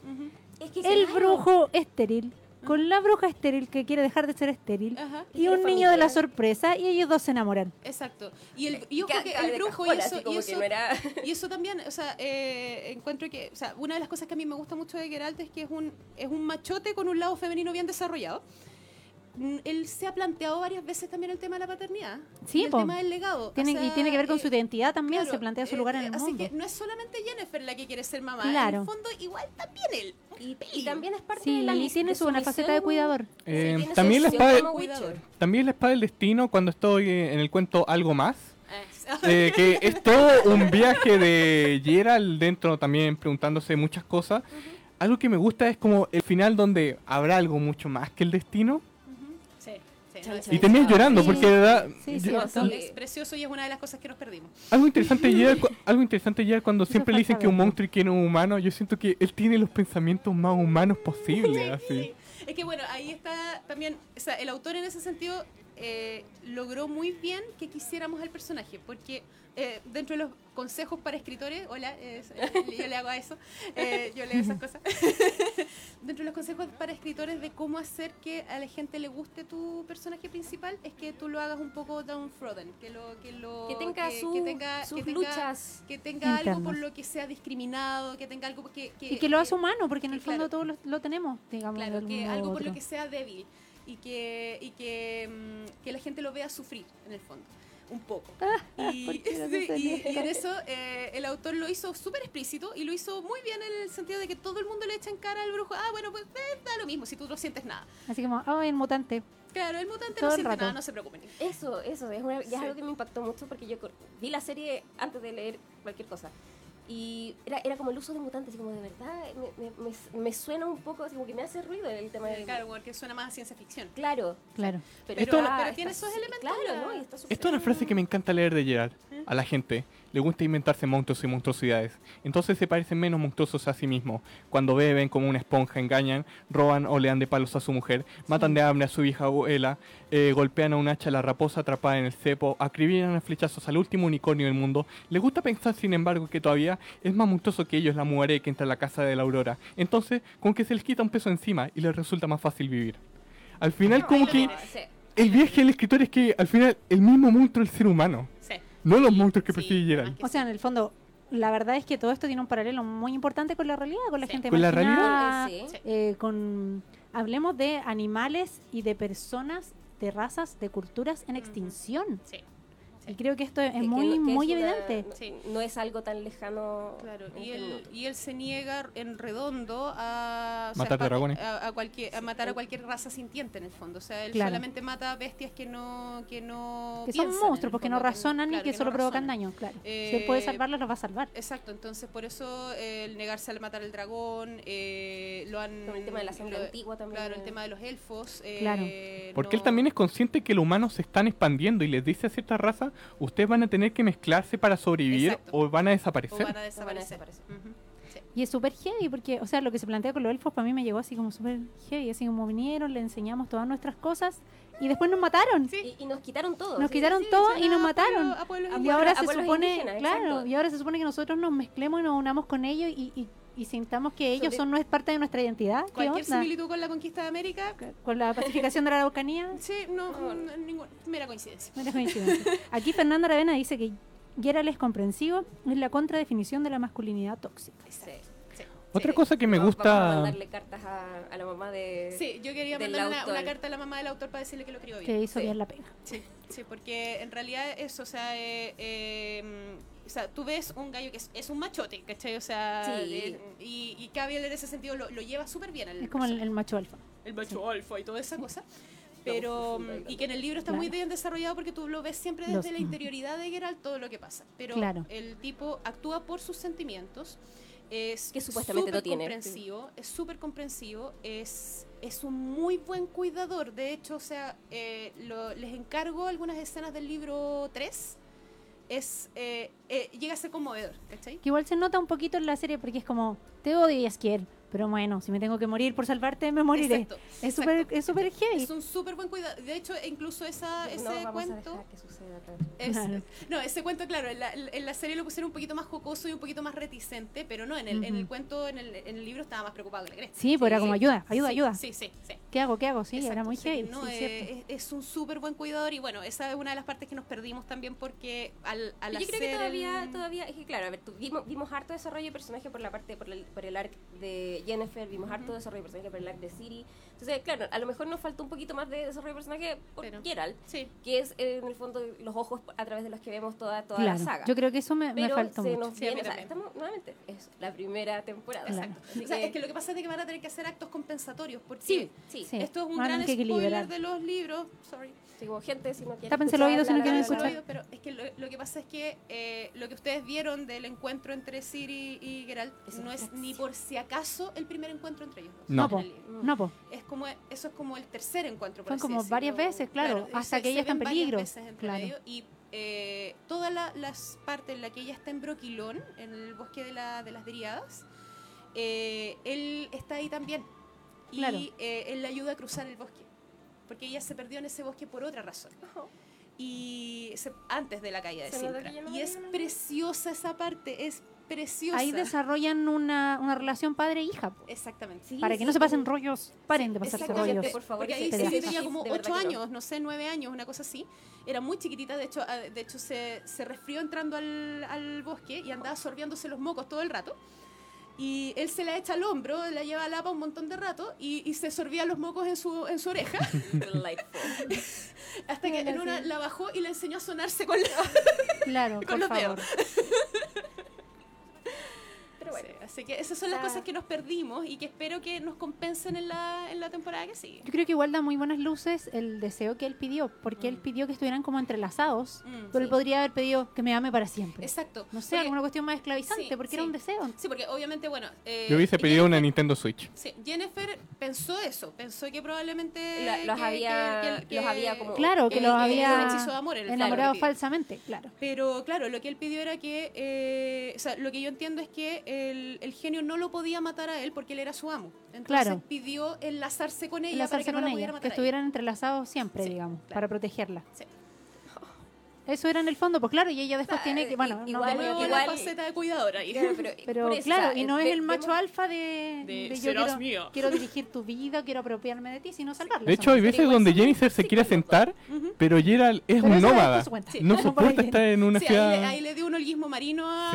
Es que El brujo estéril con la bruja estéril que quiere dejar de ser estéril Ajá. y un niño de la sorpresa y ellos dos se enamoran. Exacto. Y, el, y ojo que el brujo y eso, y eso también, o sea, eh, encuentro que, o sea, una de las cosas que a mí me gusta mucho de Geralt es que es un, es un machote con un lado femenino bien desarrollado. Mm, Él se ha planteado varias veces también el tema de la paternidad. Sí, y el po. tema del legado. O Tiene, y sea, tiene que ver con eh, su identidad también, claro, se plantea su eh, lugar en eh, el así mundo. que no es solamente Jennifer la que quiere ser mamá, Claro. en el fondo igual también él. Y, y también es parte Sí, de la y tiene su una faceta de cuidador. Eh, tiene su también la espada, también la espada del destino cuando estoy eh, en el cuento Algo Más. Eh, que es todo un viaje de Gerald dentro también preguntándose muchas cosas. Algo que me gusta es como el final donde habrá algo mucho más que el destino. Y terminas llorando Sí. porque de verdad... Sí. Sí. es precioso y es una de las cosas que nos perdimos. algo interesante cu- algo interesante Gerald cuando Eso siempre le dicen que un monstruo quiere un humano. Yo siento que él tiene los pensamientos más humanos posibles. así. Es que bueno, ahí está también, o sea, el autor en ese sentido eh, logró muy bien que quisiéramos al personaje, porque eh, dentro de los consejos para escritores, hola, eh, yo le hago a eso, eh, yo leo esas cosas. dentro de los consejos para escritores de cómo hacer que a la gente le guste tu personaje principal, es que tú lo hagas un poco downtrodden, que lo que lo Que tenga, que, su- que tenga, sus que tenga- luchas. que tenga algo por lo que sea discriminado, que tenga algo que, que- Y que lo hace humano, porque en el fondo claro. todos lo, lo tenemos, digamos. Claro, que algo por lo que sea débil y que, y que, mm, que la gente lo vea sufrir, en el fondo, un poco. y, ¿por qué no sí, y- y en eso eh, el autor lo hizo súper explícito y lo hizo muy bien en el sentido de que todo el mundo le echa en cara al brujo, ah, bueno, pues eh, da lo mismo si tú no sientes nada. Así como, oh, el mutante. Claro, el mutante Todo no el siente rato. nada, no se preocupen. Eso, eso, es, una- ya es Sí. algo que me impactó mucho porque yo vi la serie antes de leer cualquier cosa. Y era, era como el uso de mutantes, así como de verdad, me, me- me- me suena un poco, así como que me hace ruido el tema de... Claro, porque suena más a ciencia ficción. Claro, Claro. pero, Pero- está- pero tiene esos elementos Claro. ¿no? Y está Esto es una frase que me encanta leer de Gerard. A la gente le gusta inventarse monstruos y monstruosidades. Entonces se parecen menos monstruosos a sí mismos. Cuando beben como una esponja, engañan, roban o le dan de palos a su mujer, matan de hambre a su vieja abuela, eh, golpean a un hacha a la raposa atrapada en el cepo, acribillan a flechazos al último unicornio del mundo. Le gusta pensar, sin embargo, que todavía es más monstruoso que ellos la muere que entra a la casa de la aurora. Entonces, con que se les quita un peso encima y les resulta más fácil vivir. Al final, como que el viaje del escritor es que al final el mismo monstruo es el ser humano. Sí. No los monstruos que Sí, que O sea, en el fondo, la verdad es que todo esto tiene un paralelo muy importante con la realidad, con la Sí. gente ¿Con la. Sí. eh, con hablemos de animales y de personas, de razas, de culturas en extinción. Sí. Y creo que esto es Que- que muy, no- que muy es evidente. no- Sí. No es algo tan lejano. Claro, en y este él, y él se niega en redondo a, Matar a, a cualquier, a matar a cualquier raza sintiente en el fondo. O sea, él Claro. solamente mata bestias que no que no Que son monstruos, el porque no razonan claro, y que, no solo provocan daño, claro. si él puede Eh, salvarlos, los va a salvar. Exacto, entonces por eso eh, el negarse al matar al dragón, eh, lo han... Con el tema de la sangre lo- antigua también. Claro, el tema de los elfos. eh, Claro. Porque él también es consciente que los humanos se están expandiendo y les dice a cierta raza, ustedes van a tener que mezclarse para sobrevivir Exacto. o van a o desaparecer. van a No van a desaparecer. sí. Y es súper heavy, porque, o sea, lo que se plantea con los elfos para mí me llegó así como súper heavy, así como vinieron, le enseñamos todas nuestras cosas y después nos mataron. Sí. Y, y nos quitaron todo. Nos sí. quitaron Sí, todo y nos a mataron. pueblo- a y ahora se supone, claro, exacto. y ahora se supone que nosotros nos mezclemos y nos unamos con ellos y, y, y sintamos que ellos Sobre- son no es parte de nuestra identidad. ¿Qué Cualquier onda? similitud con la conquista de América, Con la pacificación de la Araucanía, sí, no, No, no, ninguna, mera coincidencia. mera coincidencia. Aquí Fernanda Aravena dice que Geralt es comprensivo, es la contradefinición de la masculinidad tóxica. Sí. Sí. Otra Sí. cosa que me Vamos- Vamos a gusta... mandarle cartas a, a la mamá de. Sí, yo quería mandar una, carta a la mamá del autor para decirle que lo crió bien. Que hizo Sí. bien la pega. Sí, sí, porque en realidad eso, o sea, eh, eh, o sea, tú ves un gallo que es, es un machote, ¿cachai? O sea, Sí. y, y Cavill en ese sentido lo, lo lleva súper bien. al Es como el, el macho alfa. el macho alfa y toda esa cosa. Pero, ahí y que en el libro está muy Claro. bien desarrollado porque tú lo ves siempre Los- desde la interioridad de Geralt todo lo que pasa. Pero Claro. el tipo actúa por sus sentimientos. Es Que supuestamente no súper tiene. comprensivo, es súper comprensivo, es, es un muy buen cuidador. De hecho, o sea, eh, lo- les encargo algunas escenas del libro 3. Es, eh, eh, llega a ser conmovedor, ¿cachai? Que igual se nota un poquito en la serie porque es como, te odio y Yaskier, pero bueno, si me tengo que morir por salvarte, me moriré. Exacto, Es súper es súper heavy. Es un súper buen cuidado. De hecho, incluso esa, No ese vamos a cuento... dejar que suceda, claro. Es- Claro. No, ese cuento, claro, en la, en la serie lo pusieron un poquito más jocoso y un poquito más reticente, pero no, en el, en el cuento, en el, en el libro estaba más preocupado que la cresta. Sí, pues era Sí. como ayuda, ayuda, Sí, ayuda. Sí, sí, sí. ¿Qué hago? ¿Qué hago? Sí, era muy sí, no, sí, es eh, es, es un súper buen cuidador y bueno, esa es una de las partes que nos perdimos también porque al, al Yo creo hacer que todavía, el- todavía, es que claro, a ver, tu- vimos, vimos harto desarrollo de personaje por la parte, por el, por el arc de Jennifer, vimos harto desarrollo de personaje por el arc de Siri. Entonces, claro, a lo mejor nos faltó un poquito más de desarrollo de personaje por Pero- Geralt, Sí, que es eh, en el fondo los ojos a través de los que vemos toda, toda Claro, la saga. yo creo que eso me, me se mucho. nos Sí, viene, o sea, también. estamos nuevamente, es la primera temporada. Claro. Exacto. O sea, que- es que lo que pasa es que van a tener que hacer actos compensatorios porque sí, sí, Sí. esto es un gran spoiler de los libros, sorry. Como gente, si no quieren Tápense el oído si no escuchar, quieren escuchar. Pero es que lo, lo que pasa es que eh, lo que ustedes vieron del encuentro entre Siri y Geralt Es no es ni por si acaso el primer encuentro entre ellos. dos. No. No, el. No, po. Es como, eso es como el tercer encuentro. así como decirlo. varias veces, claro, hasta se- que ella está en peligro, veces entre claro. medio, y eh, todas la- las partes en las que ella está en Broquilón, en el bosque de, la- de las Dríadas, eh, él está ahí también. Y Claro. eh, él le ayuda a cruzar el bosque. Porque ella se perdió en ese bosque por otra razón. Y se- antes de la caída de Sintra. no Y es preciosa esa parte, es preciosa. Ahí desarrollan una, una relación padre-hija. po. Exactamente. Sí, Para que sí, no se pasen rollos, paren de pasarse rollos. por favor, porque ahí sí tenía como de 8 verdad que no. años, no sé, 9 años, una cosa así. Era muy chiquitita, de hecho, ah, de hecho se, se resfrió entrando al, al bosque y andaba sorbiéndose los mocos todo el rato. Y él se la echa al hombro, la lleva a lapa un montón de rato y, y se sorbía los mocos en su, en su oreja. Delightful. Hasta que en una la bajó y le enseñó a sonarse con la... Claro, Con por los favor. dedos. Pero bueno. Sí, así que esas son las Ah. cosas que nos perdimos y que espero que nos compensen en la, en la temporada que sigue. Yo creo que igual da muy buenas luces el deseo que él pidió, porque él Mm. pidió que estuvieran como entrelazados, Mm, pero él sí. podría haber pedido que me ame para siempre. Exacto. No sé, Porque- alguna cuestión más esclavizante, Sí, porque sí. era un deseo. Sí, porque obviamente, bueno... eh, Yo hubiese pedido Jennifer- una Nintendo Switch. Sí, Jennifer pensó eso, pensó que probablemente La- los que- había- que- los había como- Claro, que que- los que había un hechizo de amor en el enamorado que falsamente, claro. Pero claro, lo que él pidió era que, eh, o sea, lo que yo entiendo es que el, el genio no lo podía matar a él porque él era su amo. Entonces Claro. pidió enlazarse con ella para Enlazarse que no la ella, pudiera que matar a ella. estuvieran entrelazados siempre, Sí, digamos, claro. para protegerla. Sí. Eso era en el fondo, pues claro, y ella después Ah, tiene que, bueno, i- no igual- igual- la faceta de cuidadora. Claro, pero, pero eso, claro, o sea, y no es el macho vemos- alfa de, de de yo quiero, mío. quiero dirigir tu vida, quiero apropiarme de ti, sino salvarla. De hecho, hay veces igual donde Jennifer se quiere sentar, pero Gerald es un nómada. No Por soporta estar en una ciudad. le, ahí le dio un holguismo marino a...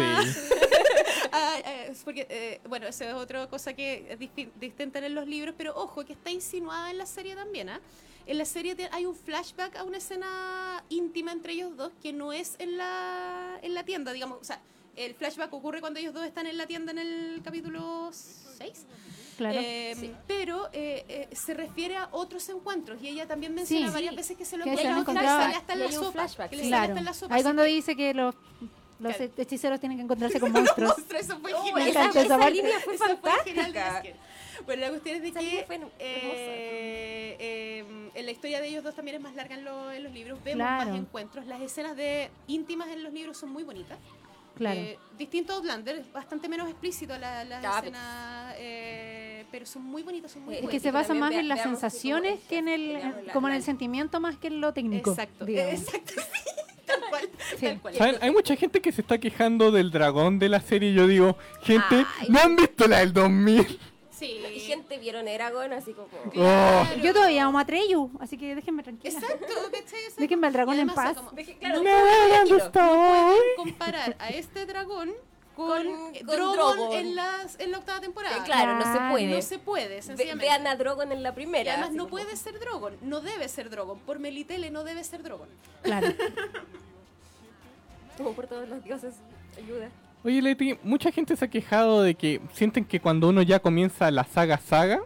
Ah, eh, porque, eh, bueno, esa es otra cosa que es disti- distinta en los libros, pero ojo, que está insinuada en la serie también, ¿ah? En la serie hay un flashback a una escena íntima entre ellos dos que no es en la, en la tienda, digamos. O sea, el flashback ocurre cuando ellos dos están en la tienda en el capítulo 6. Claro. Eh, Sí. Pero eh, eh, se refiere a otros encuentros y ella también menciona Sí. varias Sí. veces que se lo encuentra hasta en la sopa. flashback, que le sí. sale claro. hasta en la sopa. Ahí cuando que- dice que los, los Claro. hechiceros tienen que encontrarse con monstruos. Monstruo, eso fue Oh, esa, esa esa línea fue fue fantástica. Esquer. Bueno, la cuestión es de Esa que fue eh, eh, la historia de ellos dos también es más larga en, lo- en los libros. Vemos Claro. más encuentros. Las escenas de íntimas en los libros son muy bonitas. Claro. Eh, distinto a Outlander, es bastante menos explícito la- las Ah, pero- escenas, eh, pero son muy bonitas, son muy Es Es que buenas. se basa más vea- en las sensaciones que en el, la- como en la- el sentimiento más que en lo técnico. Exacto, digamos. exacto. tal cual, Sí. tal cual. ¿Saben? Hay mucha gente que se está quejando del dragón de la serie. Yo digo, gente, Ay. ¿no han visto la del 2000? Sí. Y gente vieron Eragon así como... Claro. Yo todavía amo a Treyu, así que déjenme tranquila. Exacto, ¿cachai? Exacto. Déjenme al dragón Y en además, paz. como- Deje- claro, Never tranquilo. understood. comparar a este dragón con, Con- eh, con Drogon, Drogon. En, las, en la octava temporada. Eh, Claro, no se puede. No se puede, Ve- sencillamente. Vean a Drogon en la y primera. además así no como- puede ser Drogon, no debe ser Drogon. Por Melitele no debe ser Drogon. Claro. Como por todos los dioses. Ayuda. Oye, Leti, mucha gente se ha quejado de que sienten que cuando uno ya comienza la saga saga,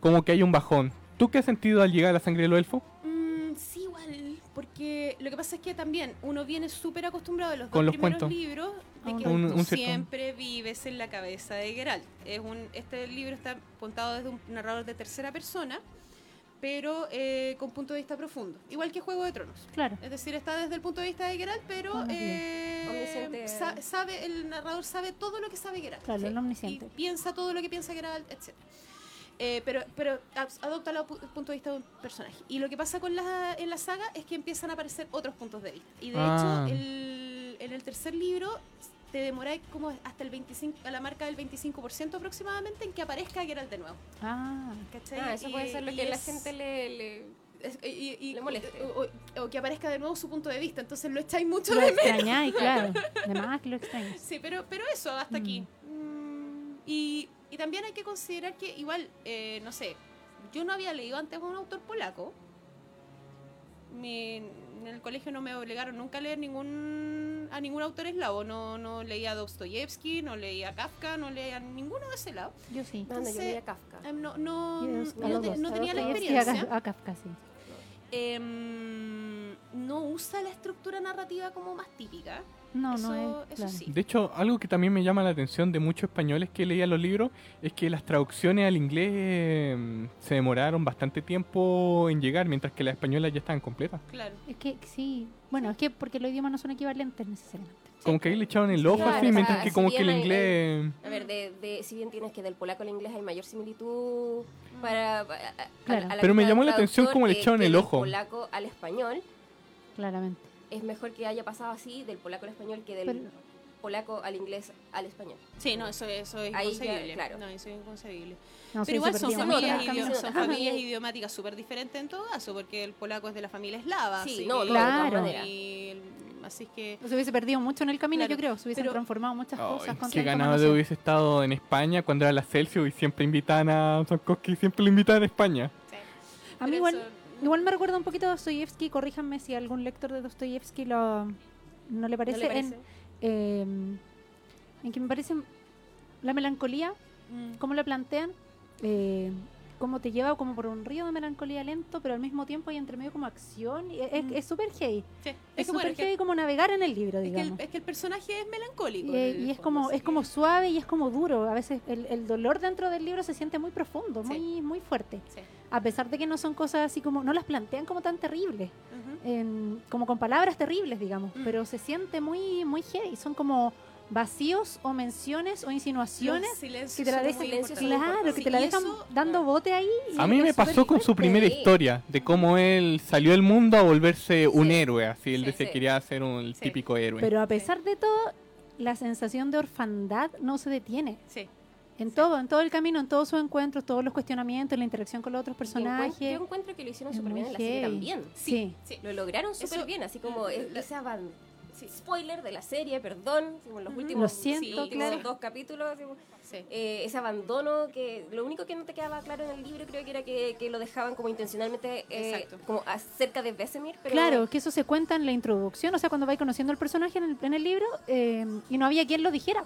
como que hay un bajón. ¿Tú qué has sentido al llegar a la sangre de los elfos? Mm, sí, igual, porque lo que pasa es que también uno viene súper acostumbrado a los Con dos los primeros cuentos. libros de A que un- tú un cierto- siempre vives en la cabeza de Geralt. Es un, este libro está contado desde un narrador de tercera persona, pero eh, con punto de vista profundo, igual que Juego de Tronos. Claro. Es decir, está desde el punto de vista de Geralt, pero Ah, eh, sa- sabe, el narrador sabe todo lo que sabe Geralt. Claro, el y omnisciente. piensa todo lo que piensa Geralt, etc. Eh, pero, pero adopta el pu- punto de vista de un personaje. Y lo que pasa con la, en la saga es que empiezan a aparecer otros puntos de vista. Y de Ah. hecho, el- en el tercer libro te demoráis como hasta el 25, a la marca del 25% aproximadamente en que aparezca Geralt de nuevo. Ah, ¿cachai? Ah, eso Y- puede ser lo que la es- gente le... le- es- y, y- le moleste. O, o- o que aparezca de nuevo su punto de vista. Entonces lo echáis mucho lo de menos. extrañáis, claro. De más que lo extrañas. Sí, pero, pero eso, hasta aquí. Mm, y, y también hay que considerar que igual, eh, no sé, yo no había leído antes a un autor polaco. Mi- en el colegio no me obligaron nunca a leer ningún a ningún autor eslavo. No, no leía a Dostoyevsky, no leía a Kafka, no leía a ninguno de ese lado. Yo sí. No, no, yo Entonces- leía Kafka. Em, no, no, no te- no tenía la experiencia. A Kafka, sí. Em, no usa la estructura narrativa como más típica. No, eso, no es. eso claro. sí. De hecho, algo que también me llama la atención de muchos españoles que leían los libros es que las traducciones al inglés eh, se demoraron bastante tiempo en llegar, mientras que las españolas ya estaban completas. Claro. Es que sí. Bueno, es que porque los idiomas no son equivalentes necesariamente. Como que ahí le echaban el ojo Claro, así, o sea, mientras que si como que el hay- inglés... A ver, de, de, si bien tienes que del polaco al inglés hay mayor similitud para, para- Claro. a la Pero me llamó la atención cómo le que el del ojo. polaco al español Claramente. Es mejor que haya pasado así del polaco al español que del Pero- polaco al inglés al español. Sí, no, eso, eso es Ahí ya, inconcebible. claro. No, eso es inconcebible. No, sí, Pero igual son familias familias, mucho. cambia- idiom- son familias idiomáticas súper diferentes en todo caso, porque el polaco es de la familia eslava. Sí, así no, que- Claro. maneras. y el- así que Se hubiese perdido mucho en el camino, Claro, yo creo. Se hubiesen pero- transformado muchas cosas. Ay, con qué ganado de hubiese estado en España cuando era la Celsius y siempre invitaban a Tarkovsky, siempre lo invitaban a España. A mí igual, eso- igual me recuerda un poquito a Dostoyevsky. Corríjanme si algún lector de Dostoyevsky lo, no le ¿No le parece. parece? En, eh, en que me parece la melancolía, Mm. cómo la plantean, eh, cómo te lleva como por un río de melancolía lento, pero al mismo tiempo hay entre medio como acción. y es Mm. es súper heavy. Sí, Es es bueno, súper es que- heavy como navegar en el libro, es que el, digamos. es que el personaje es melancólico. Y, es como es como suave y es como duro. A veces el, el dolor dentro del libro se siente muy profundo, Sí. muy muy fuerte. Sí. A pesar de que no son cosas así como no las plantean como tan terribles, en- como con palabras terribles, digamos, Mm. pero se siente muy muy heavy. Son como vacíos o menciones o insinuaciones que te la dejan, claro, que Sí, te la dejan eso- dando bote ahí. y A mí me pasó con su primera historia, de cómo él salió del mundo a volverse un héroe, así él Sí, decía sí. que quería ser un típico héroe. Pero a pesar de todo, la sensación de orfandad no se detiene. Sí. En todo, en todo el camino, en todos sus encuentros, todos los cuestionamientos, la interacción con los otros personajes. Yo encuentro que lo hicieron súper bien en la serie también. Sí. Sí. Lo lograron súper bien, así como la- ese avan- sí, spoiler de la serie, perdón, como en los últimos Lo siento, sí, últimos claro. dos capítulos, eh, ese abandono que lo único que no te quedaba claro en el libro creo que era que, que lo dejaban como intencionalmente eh, como acerca de Vesemir, pero Claro, que eso se cuenta en la introducción, o sea, cuando vais conociendo al personaje en el, en el libro, eh, y no había quien lo dijera,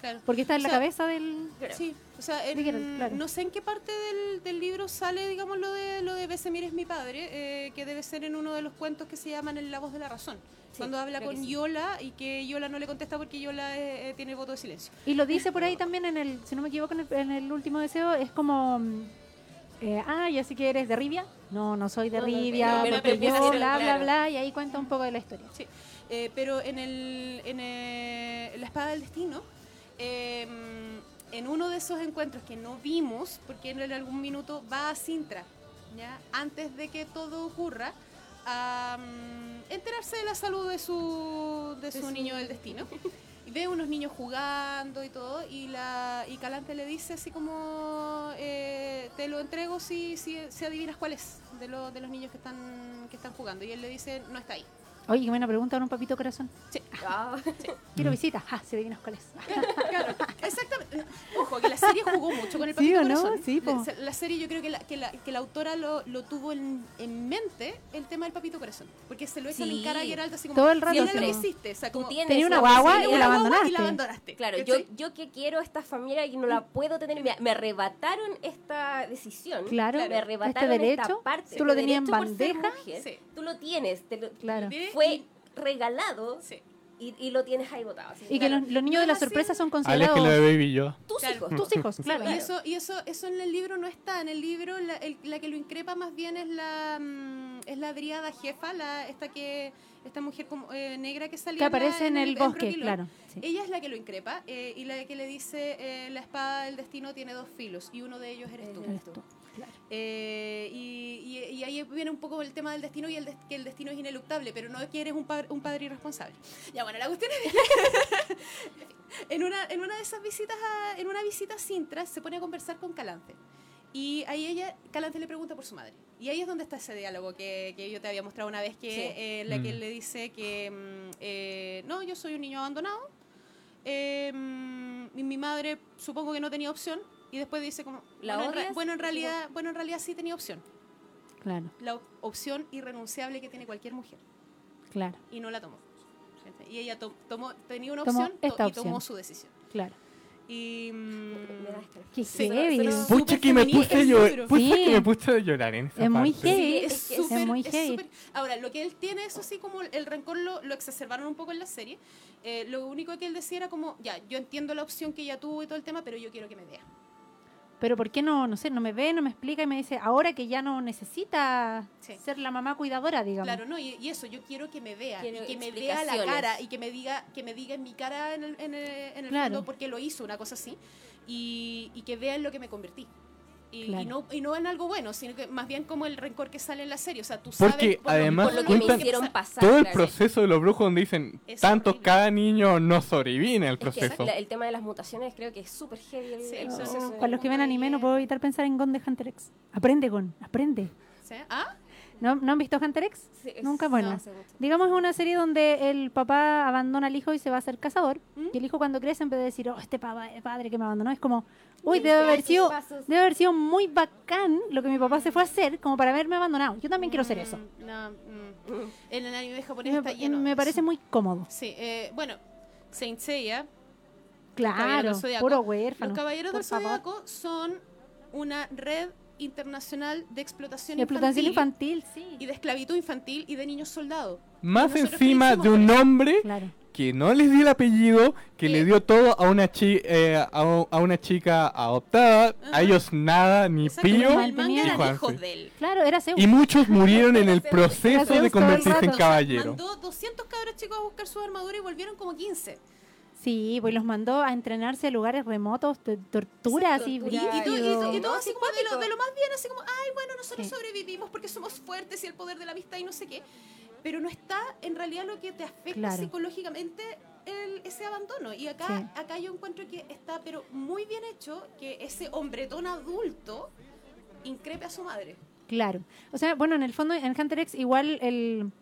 Claro. porque está en O la sea, cabeza del... Sí, o sea, en- Dijeron, claro. no sé en qué parte del, del libro sale, digamos, lo de lo de Besemir es mi padre, eh, que debe ser en uno de los cuentos que se llaman En la voz de la razón. Sí, cuando habla con sí. Yola y que Yola no le contesta porque Yola eh, eh, tiene voto de silencio. Y lo dice por ahí también en el, si no me equivoco, en el, en el último deseo, es como... mm, Eh, ah, ya sé que eres de Rivia. No, no soy de No, Rivia, no, porque yo, bla, bla, claro. bla, y ahí cuenta un poco de la historia. Sí, eh, pero en, el, en eh, La Espada del Destino, eh, en uno de esos encuentros que no vimos, porque en algún minuto va a Sintra, ¿ya? antes de que todo ocurra, a enterarse de la salud de su, de De su su- niño del destino. Y ve unos niños jugando y todo, y, la, y Calante le dice así como, eh, te lo entrego si, si, si adivinas cuál es de, lo- de los niños que están, que están jugando. Y él le dice, no está ahí. Oye, qué buena pregunta, un papito corazón. Ah, Quiero visita. Ah, se adivinas cuál es. Claro, exactamente. Ojo, que la serie jugó mucho con el Sí, Papito ¿o no? Corazón. Sí, po. la, la serie yo creo que la, que la, que la autora lo, lo tuvo en, en mente el tema del Papito Corazón. Porque se lo echan Sí. en cara a Geralt así como... Todo el rato, "Siempre lo sí. hiciste. O sea, tú como, tienes Tenía una guagua y la abandonaste. Y la abandonaste. Claro, yo, yo que quiero esta familia y no la puedo tener, me, me arrebataron esta decisión. Claro, me arrebataron este esta derecho, parte. tú lo este tenías en bandeja. mujer, Sí. Tú lo tienes, te lo- Claro. Fue regalado sí. y, y lo tienes ahí botado. así, Y que los, los niños No de la así. sorpresa son considerados de Baby Yoda. Tus Claro. hijos. tus hijos, claro. Y eso, y eso, eso en el libro no está. En el libro la, el- la que lo increpa más bien es la mm, es la dríada jefa, la, esta que esta mujer como, eh, negra que salía Que aparece en el bosque, Rocky Lord. claro. sí. Ella es la que lo increpa eh, y la que le dice eh, la espada del destino tiene dos filos y uno de ellos eres tú. Eres tú, claro. Eh, y, y- y ahí viene un poco el tema del destino y el des- que el destino es ineluctable, pero no que eres un, padre- un padre irresponsable. Ya, bueno, la cuestión es que en, una, en una de esas visitas, a- en una visita a Sintra, se pone a conversar con Calante. Y ahí ella, Calante le pregunta por su madre. Y ahí es donde está ese diálogo que, que yo te había mostrado una vez, que Sí. eh, la que Mm. él le dice que mm, eh, no, yo soy un niño abandonado. eh, mm, y mi madre supongo que no tenía opción. Y después dice como, ¿La bueno, en, bueno, en realidad, bueno, en realidad sí tenía opción. Claro, La op- opción irrenunciable que tiene cualquier mujer. claro, Y no la tomó. Y ella to- tomó, tenía una opción to- esta y tomó opción. su decisión. claro. Y. mm. Qué Sí, heavy. Pucha que me puse a llorar. Pucha Sí. que me puse a llorar en esa Es muy parte. heavy. Sí, es Es que es súper. muy es heavy. súper- Ahora, lo que él tiene, eso sí, como el rencor lo, lo exacerbaron un poco en la serie. Eh, lo único que él decía era como, ya, yo entiendo la opción que ella tuvo y todo el tema, pero yo quiero que me vea. Pero ¿por qué no, no sé, no me ve, no me explica y me dice ahora que ya no necesita Sí. ser la mamá cuidadora, digamos? Claro, no, y, y eso, yo quiero que me vea, Quiero y que me vea la cara, y que me diga, que me diga en mi cara en el, en el, en el Claro. fondo por qué lo hizo, una cosa así, y, y que vea en lo que me convertí. Y, y no, y no en algo bueno, sino que más bien como el rencor que sale en la serie. O sea, tú sabes Porque por lo- además por lo Por lo que me hicieron pasa- pasar. Todo el claro. proceso de los brujos donde dicen, Es tanto horrible. cada niño no sobrevive Es que proceso. la- el tema de las mutaciones creo que es súper heavy. El, Sí, el o sea, proceso sí, de- Con los que ven anime no bien. puedo evitar pensar en Gon de Hunter X. Aprende, Gon, aprende. ¿Sí? ¿Ah? ¿No, ¿no han visto Hunter X? Sí, Nunca, no, bueno. mucho. Digamos es una serie donde el papá abandona al hijo y se va a ser cazador. ¿Mm? Y el hijo cuando crece en vez de decir, oh, este papá, padre que me abandonó, es como, uy, debe haber sido, debe haber sido muy bacán lo que mi papá se fue a hacer como para haberme abandonado. Yo también quiero ser eso. Mm, No, mm. Mm. El anime japonés me, está lleno. me parece muy cómodo. Sí, eh, bueno, Saint Seiya, Claro, puro huérfano. los Caballeros del favor. Zodiaco son una red internacional de explotación Y explotación infantil, infantil, sí. y de esclavitud infantil y de niños soldados. Más encima de un hombre Claro. que no les dio el apellido, que ¿Qué? le dio todo a una, chi- eh, a, a una chica adoptada, Ajá. a ellos nada, ni Exacto, pío, hijos de él. Claro, era Zeus. Y muchos murieron en el proceso de el convertirse en caballero. Mandó 200 cabros chicos a buscar su armadura y volvieron como 15. Sí, pues los mandó a entrenarse a lugares remotos, de tortura, así, tortura. Y, y y todo- y así como de lo, de lo más bien, así como, ay, bueno, nosotros Sí. sobrevivimos porque somos fuertes y el poder de la amistad y no sé qué. Pero no está en realidad lo que te afecta Claro. psicológicamente el- ese abandono. Y acá, Sí. acá yo encuentro que está, pero muy bien hecho, que ese hombretón adulto increpe a su madre. Claro. O sea, bueno, en el fondo, en Hunter X igual el,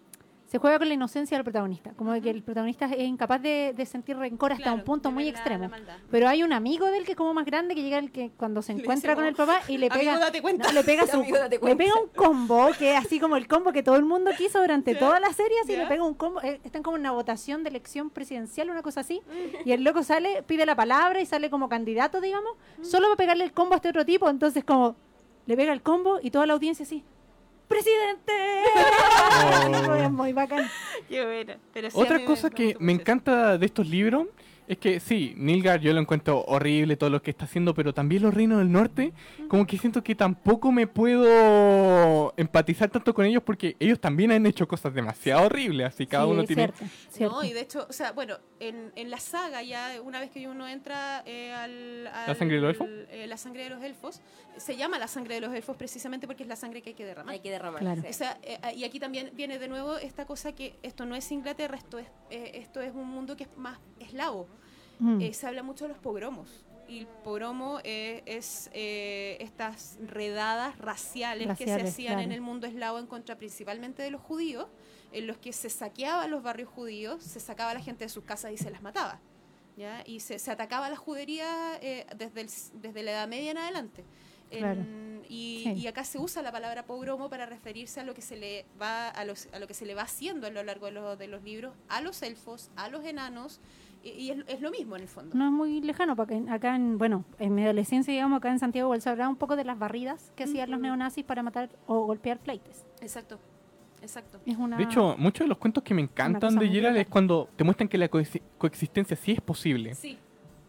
se juega con la inocencia del protagonista. Como de que el protagonista es incapaz de, de sentir rencor hasta Claro, un punto de muy la- extremo. la. Pero hay un amigo del que es como más grande que llega el que cuando se encuentra dice con el papá y le "Amigo, pega, date cuenta". no, le pega su, Amigo, date le pega un combo que es así como el combo que todo el mundo quiso durante Ya. toda la serie, así le pega un combo, eh, están como en una votación de elección presidencial, una cosa así, y el loco sale, pide la palabra y sale como candidato, digamos, solo para pegarle el combo a este otro tipo, entonces como le pega el combo y toda la audiencia así, ¡Presidente! Oh. es muy bacán. Qué buena. Pero sí, a Otra cosa que me encanta de estos libros es que sí, Nilgar yo lo encuentro horrible todo lo que está haciendo, pero también los reinos del norte, como que siento que tampoco me puedo empatizar tanto con ellos porque ellos también han hecho cosas demasiado horribles, así cada Sí, uno tiene... cierto, cierto. No, y de hecho, o sea, bueno, en, en la saga ya, una vez que uno entra eh, al, al- sangre de los elfos? eh, la sangre de los elfos, se llama la sangre de los elfos precisamente porque es la sangre que hay que derramar. Hay que derramar. Claro. O sea, eh, y aquí también viene de nuevo esta cosa que esto no es Inglaterra, esto es, eh, esto es un mundo que es más eslavo. Mm. Eh, se habla mucho de los pogromos. Y el pogromo eh, es eh, estas redadas raciales, que se hacían claro. en el mundo eslavo en contra principalmente de los judíos, en los que se saqueaban los barrios judíos, se sacaba a la gente de sus casas y se las mataba. ¿ya? Y se, se atacaba a la judería eh, desde, el desde la Edad Media en adelante. En- y, Sí. y acá se usa la palabra pogromo para referirse a lo que se le va a, los, a lo que se le va haciendo a lo largo de, los- de los libros a los elfos, a los enanos y, y es, es lo mismo en el fondo. No es muy lejano, porque en- acá en, bueno, en mi adolescencia, digamos, acá en Santiago se hablaba un poco de las barridas que hacían los neonazis para matar o golpear flightes. Exacto, exacto. Es una... De hecho, muchos de los cuentos que me encantan de Gerald es cuando te muestran que la coexi- coexistencia sí es posible. Sí,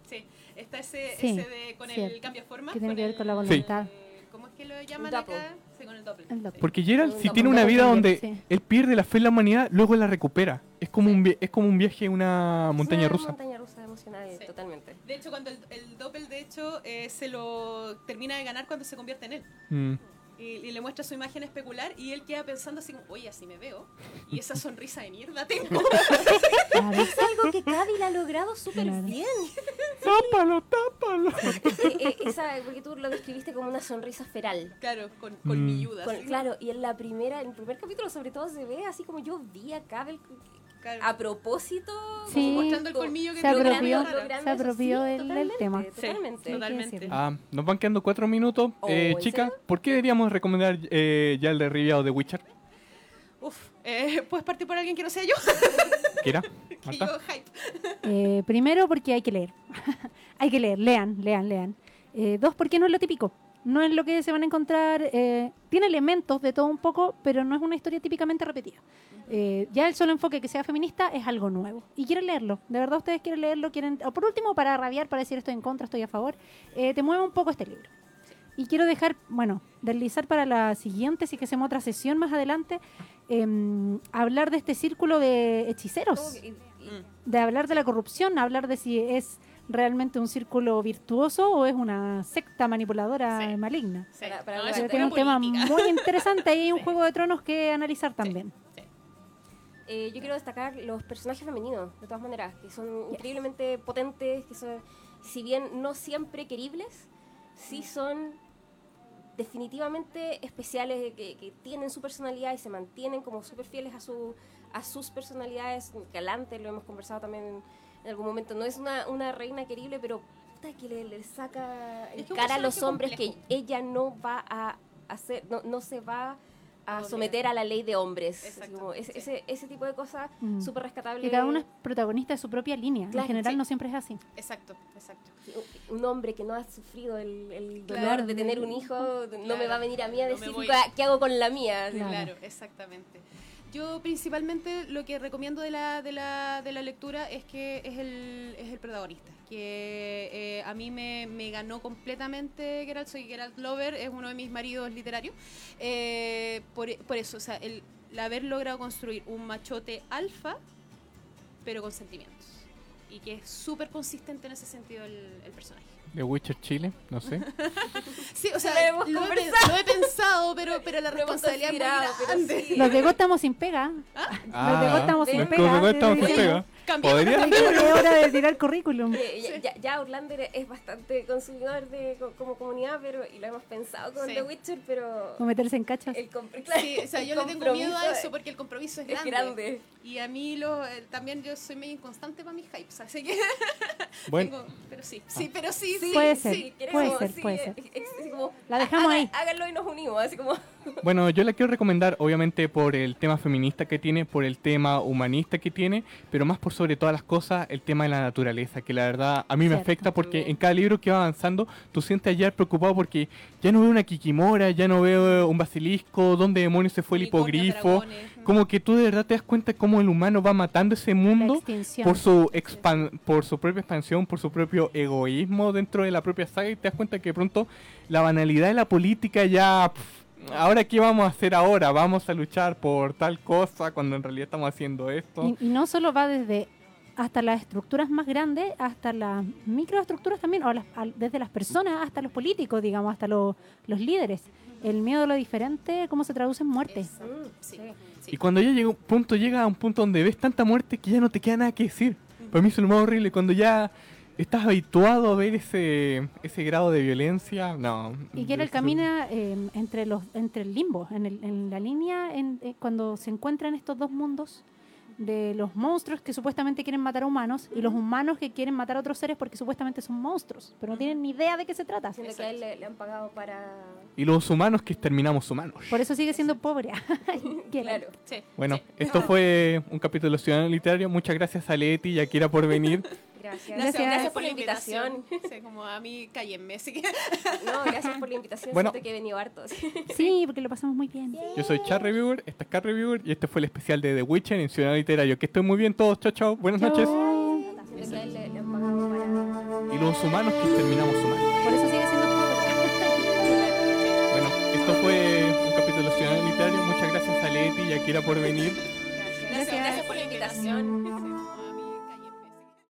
sí. Está ese, Sí, ese de con el cambio de forma. Que tiene que ver el- con la Sí. voluntad. ¿Cómo es que lo llaman acá? Sí, con el doppel. El doppel. Sí. Porque Gerald, Un si tiene un una vida doppelganger, donde sí. él pierde la fe en la humanidad, luego la recupera. Es como un, vi- es como un viaje a una montaña Una rusa. montaña rusa emocional, Sí. totalmente. De hecho, cuando el, el doppel, de hecho, eh, se lo termina de ganar cuando se convierte en él. Mm. Y, y le muestra su imagen especular y él queda pensando así como, oye, así me veo. Y esa sonrisa de mierda tengo. Claro. Es algo que Cavill ha logrado súper Claro. bien. Tápalo, tápalo. Eh, eh, esa, porque tú lo describiste como una sonrisa feral. claro, con, con Mm. mi ayuda. Con- así. claro, y en la primera, en el primer capítulo sobre todo se ve así como yo vi a Cavill Claro. a propósito, Sí. mostrando el colmillo que Se apropió- se apropió eso, del- totalmente, tema. Sí, Totalmente. Ah, nos van quedando cuatro minutos. Oh, eh, ¿en chica? ¿por qué deberíamos recomendar eh, ya el de Rivia o de Witcher? Uf, eh, ¿puedes partir por alguien que no sea yo? ¿Kira? yo hype. Eh, primero porque hay que leer. hay que leer, lean, lean, lean. Eh, dos, porque no es lo típico. No es lo que se van a encontrar. eh, tiene elementos de todo un poco, pero no es una historia típicamente repetida. Eh, ya el solo enfoque que sea feminista es algo nuevo. Y quieren leerlo. De verdad, ustedes quieren leerlo. quieren O por último, para rabiar, para decir estoy en contra, estoy a favor, eh, te mueve un poco este libro. Y quiero dejar, bueno, deslizar para la siguiente, si que hacemos otra sesión más adelante, em, hablar de este círculo de hechiceros de hablar de la corrupción, hablar de si es realmente un círculo virtuoso o es una secta manipuladora Sí. maligna. Sí. Para- para No, es un tema muy interesante y hay un Sí. juego de tronos que analizar también. Eh, yo quiero destacar los personajes femeninos, de todas maneras, que son increíblemente potentes, que son, si bien no siempre queribles, sí son definitivamente especiales, que, que tienen su personalidad y se mantienen como súper fieles a, su, a sus personalidades. Galante, lo hemos conversado también en, algún momento, no es una, una reina querible, pero puta que le, le saca en Es que un cara a los hombres complejo. que ella no va a hacer, no, no se va a someter a la ley de hombres. Exacto, como ese, sí. ese, ese tipo de cosas Mm. súper rescatable. Que cada uno es protagonista de su propia línea. Claro, en general sí. no siempre es así. Exacto, exacto. Un hombre que no ha sufrido el, el dolor Claro. de tener un hijo, no me va a venir a mí a decir. "¿Qué- qué hago con la mía. Claro. Claro, exactamente. Yo principalmente lo que recomiendo de la, de la, de la lectura es que es el, es el protagonista, que eh, a mí me, me ganó completamente Geralt, soy Geralt Lover, es uno de mis maridos literarios, eh, por, por eso, o sea, el, haber logrado construir un machote alfa, pero con sentimientos, y que es súper consistente en ese sentido el personaje. The Witcher Chile, no sé. Sí, o sea, Lo hemos lo he, lo he pensado, pero, pero la responsabilidad es muy pero grande. sí. Los de Go estamos sin pega. Los de Go estamos sin los pega. de Go estamos sin Sí. pega. Cambiamos Podría Creo que es hora de tirar currículum. Eh, ya- ya, ya Outlander es bastante consumidor de, co- como comunidad, pero y lo hemos pensado con Sí. The Witcher, pero meterse en cachas. el, Sí, o sea, el yo le tengo miedo a compromiso eso porque el compromiso es es grande. grande. Y a mí lo, eh, también yo soy medio inconstante para mis hypes, así que Bueno, tengo- pero sí, sí, pero sí, Sí, sí. Puede sí. ser. queremos, puede ser, sí, puede ser. es- es como, La dejamos haga- ahí. Háganlo y nos unimos, así como bueno, yo la quiero recomendar obviamente por el tema feminista que tiene, por el tema humanista que tiene, pero más por sobre todas las cosas el tema de la naturaleza, que la verdad a mí me afecta porque en cada libro que va avanzando tú sientes ayer preocupado porque ya no veo una kikimora, ya no veo un basilisco, dónde demonios se fue el hipogrifo, como que tú de verdad te das cuenta cómo el humano va matando ese mundo por su expan por su propia expansión, por su propio egoísmo dentro de la propia saga y te das cuenta que de pronto la banalidad de la política ya ahora qué vamos a hacer ahora, vamos a luchar por tal cosa cuando en realidad estamos haciendo esto. Y, y no solo va desde hasta las estructuras más grandes, hasta las microestructuras también, o las- al- desde las personas hasta los políticos, digamos, hasta los los líderes. El miedo a lo diferente, cómo se traduce en muerte. Sí, Y cuando ya llega un punto, llega a un punto donde ves tanta muerte que ya no te queda nada que decir. Para mí es lo más horrible cuando ya estás habituado a ver ese ese grado de violencia, no. Y que él camina eh, entre los entre el limbo, en, el- en la línea, en, eh, cuando se encuentran estos dos mundos de los monstruos que supuestamente quieren matar a humanos y los humanos que quieren matar a otros seres porque supuestamente son monstruos, pero no tienen ni idea de qué se trata. que a él le, le han pagado para... Y los humanos que terminamos humanos. Por eso sigue siendo pobre. Claro. Sí, Bueno, sí. esto fue un capítulo de Ciudadano Literario. Muchas gracias a Leti y a Kira por venir. Gracias. Gracias. Gracias por la invitación. Sí, como a mí, cállenme. Así que... No, gracias por la invitación. Bueno. Siento que he venido harto. sí. Sí, porque lo pasamos muy bien. Yo soy Char Reviewer, esta es Car Reviewer y este fue el especial de The Witcher en Ciudadano Literario. Que estén muy bien todos. Chao, chao. Buenas noches. Y los humanos que terminamos humanos. Por eso sigue siendo. Bueno, esto fue un capítulo de Ciudadano Literario. Muchas gracias a Leti y a Kira por venir. Gracias. Gracias. Gracias por la invitación.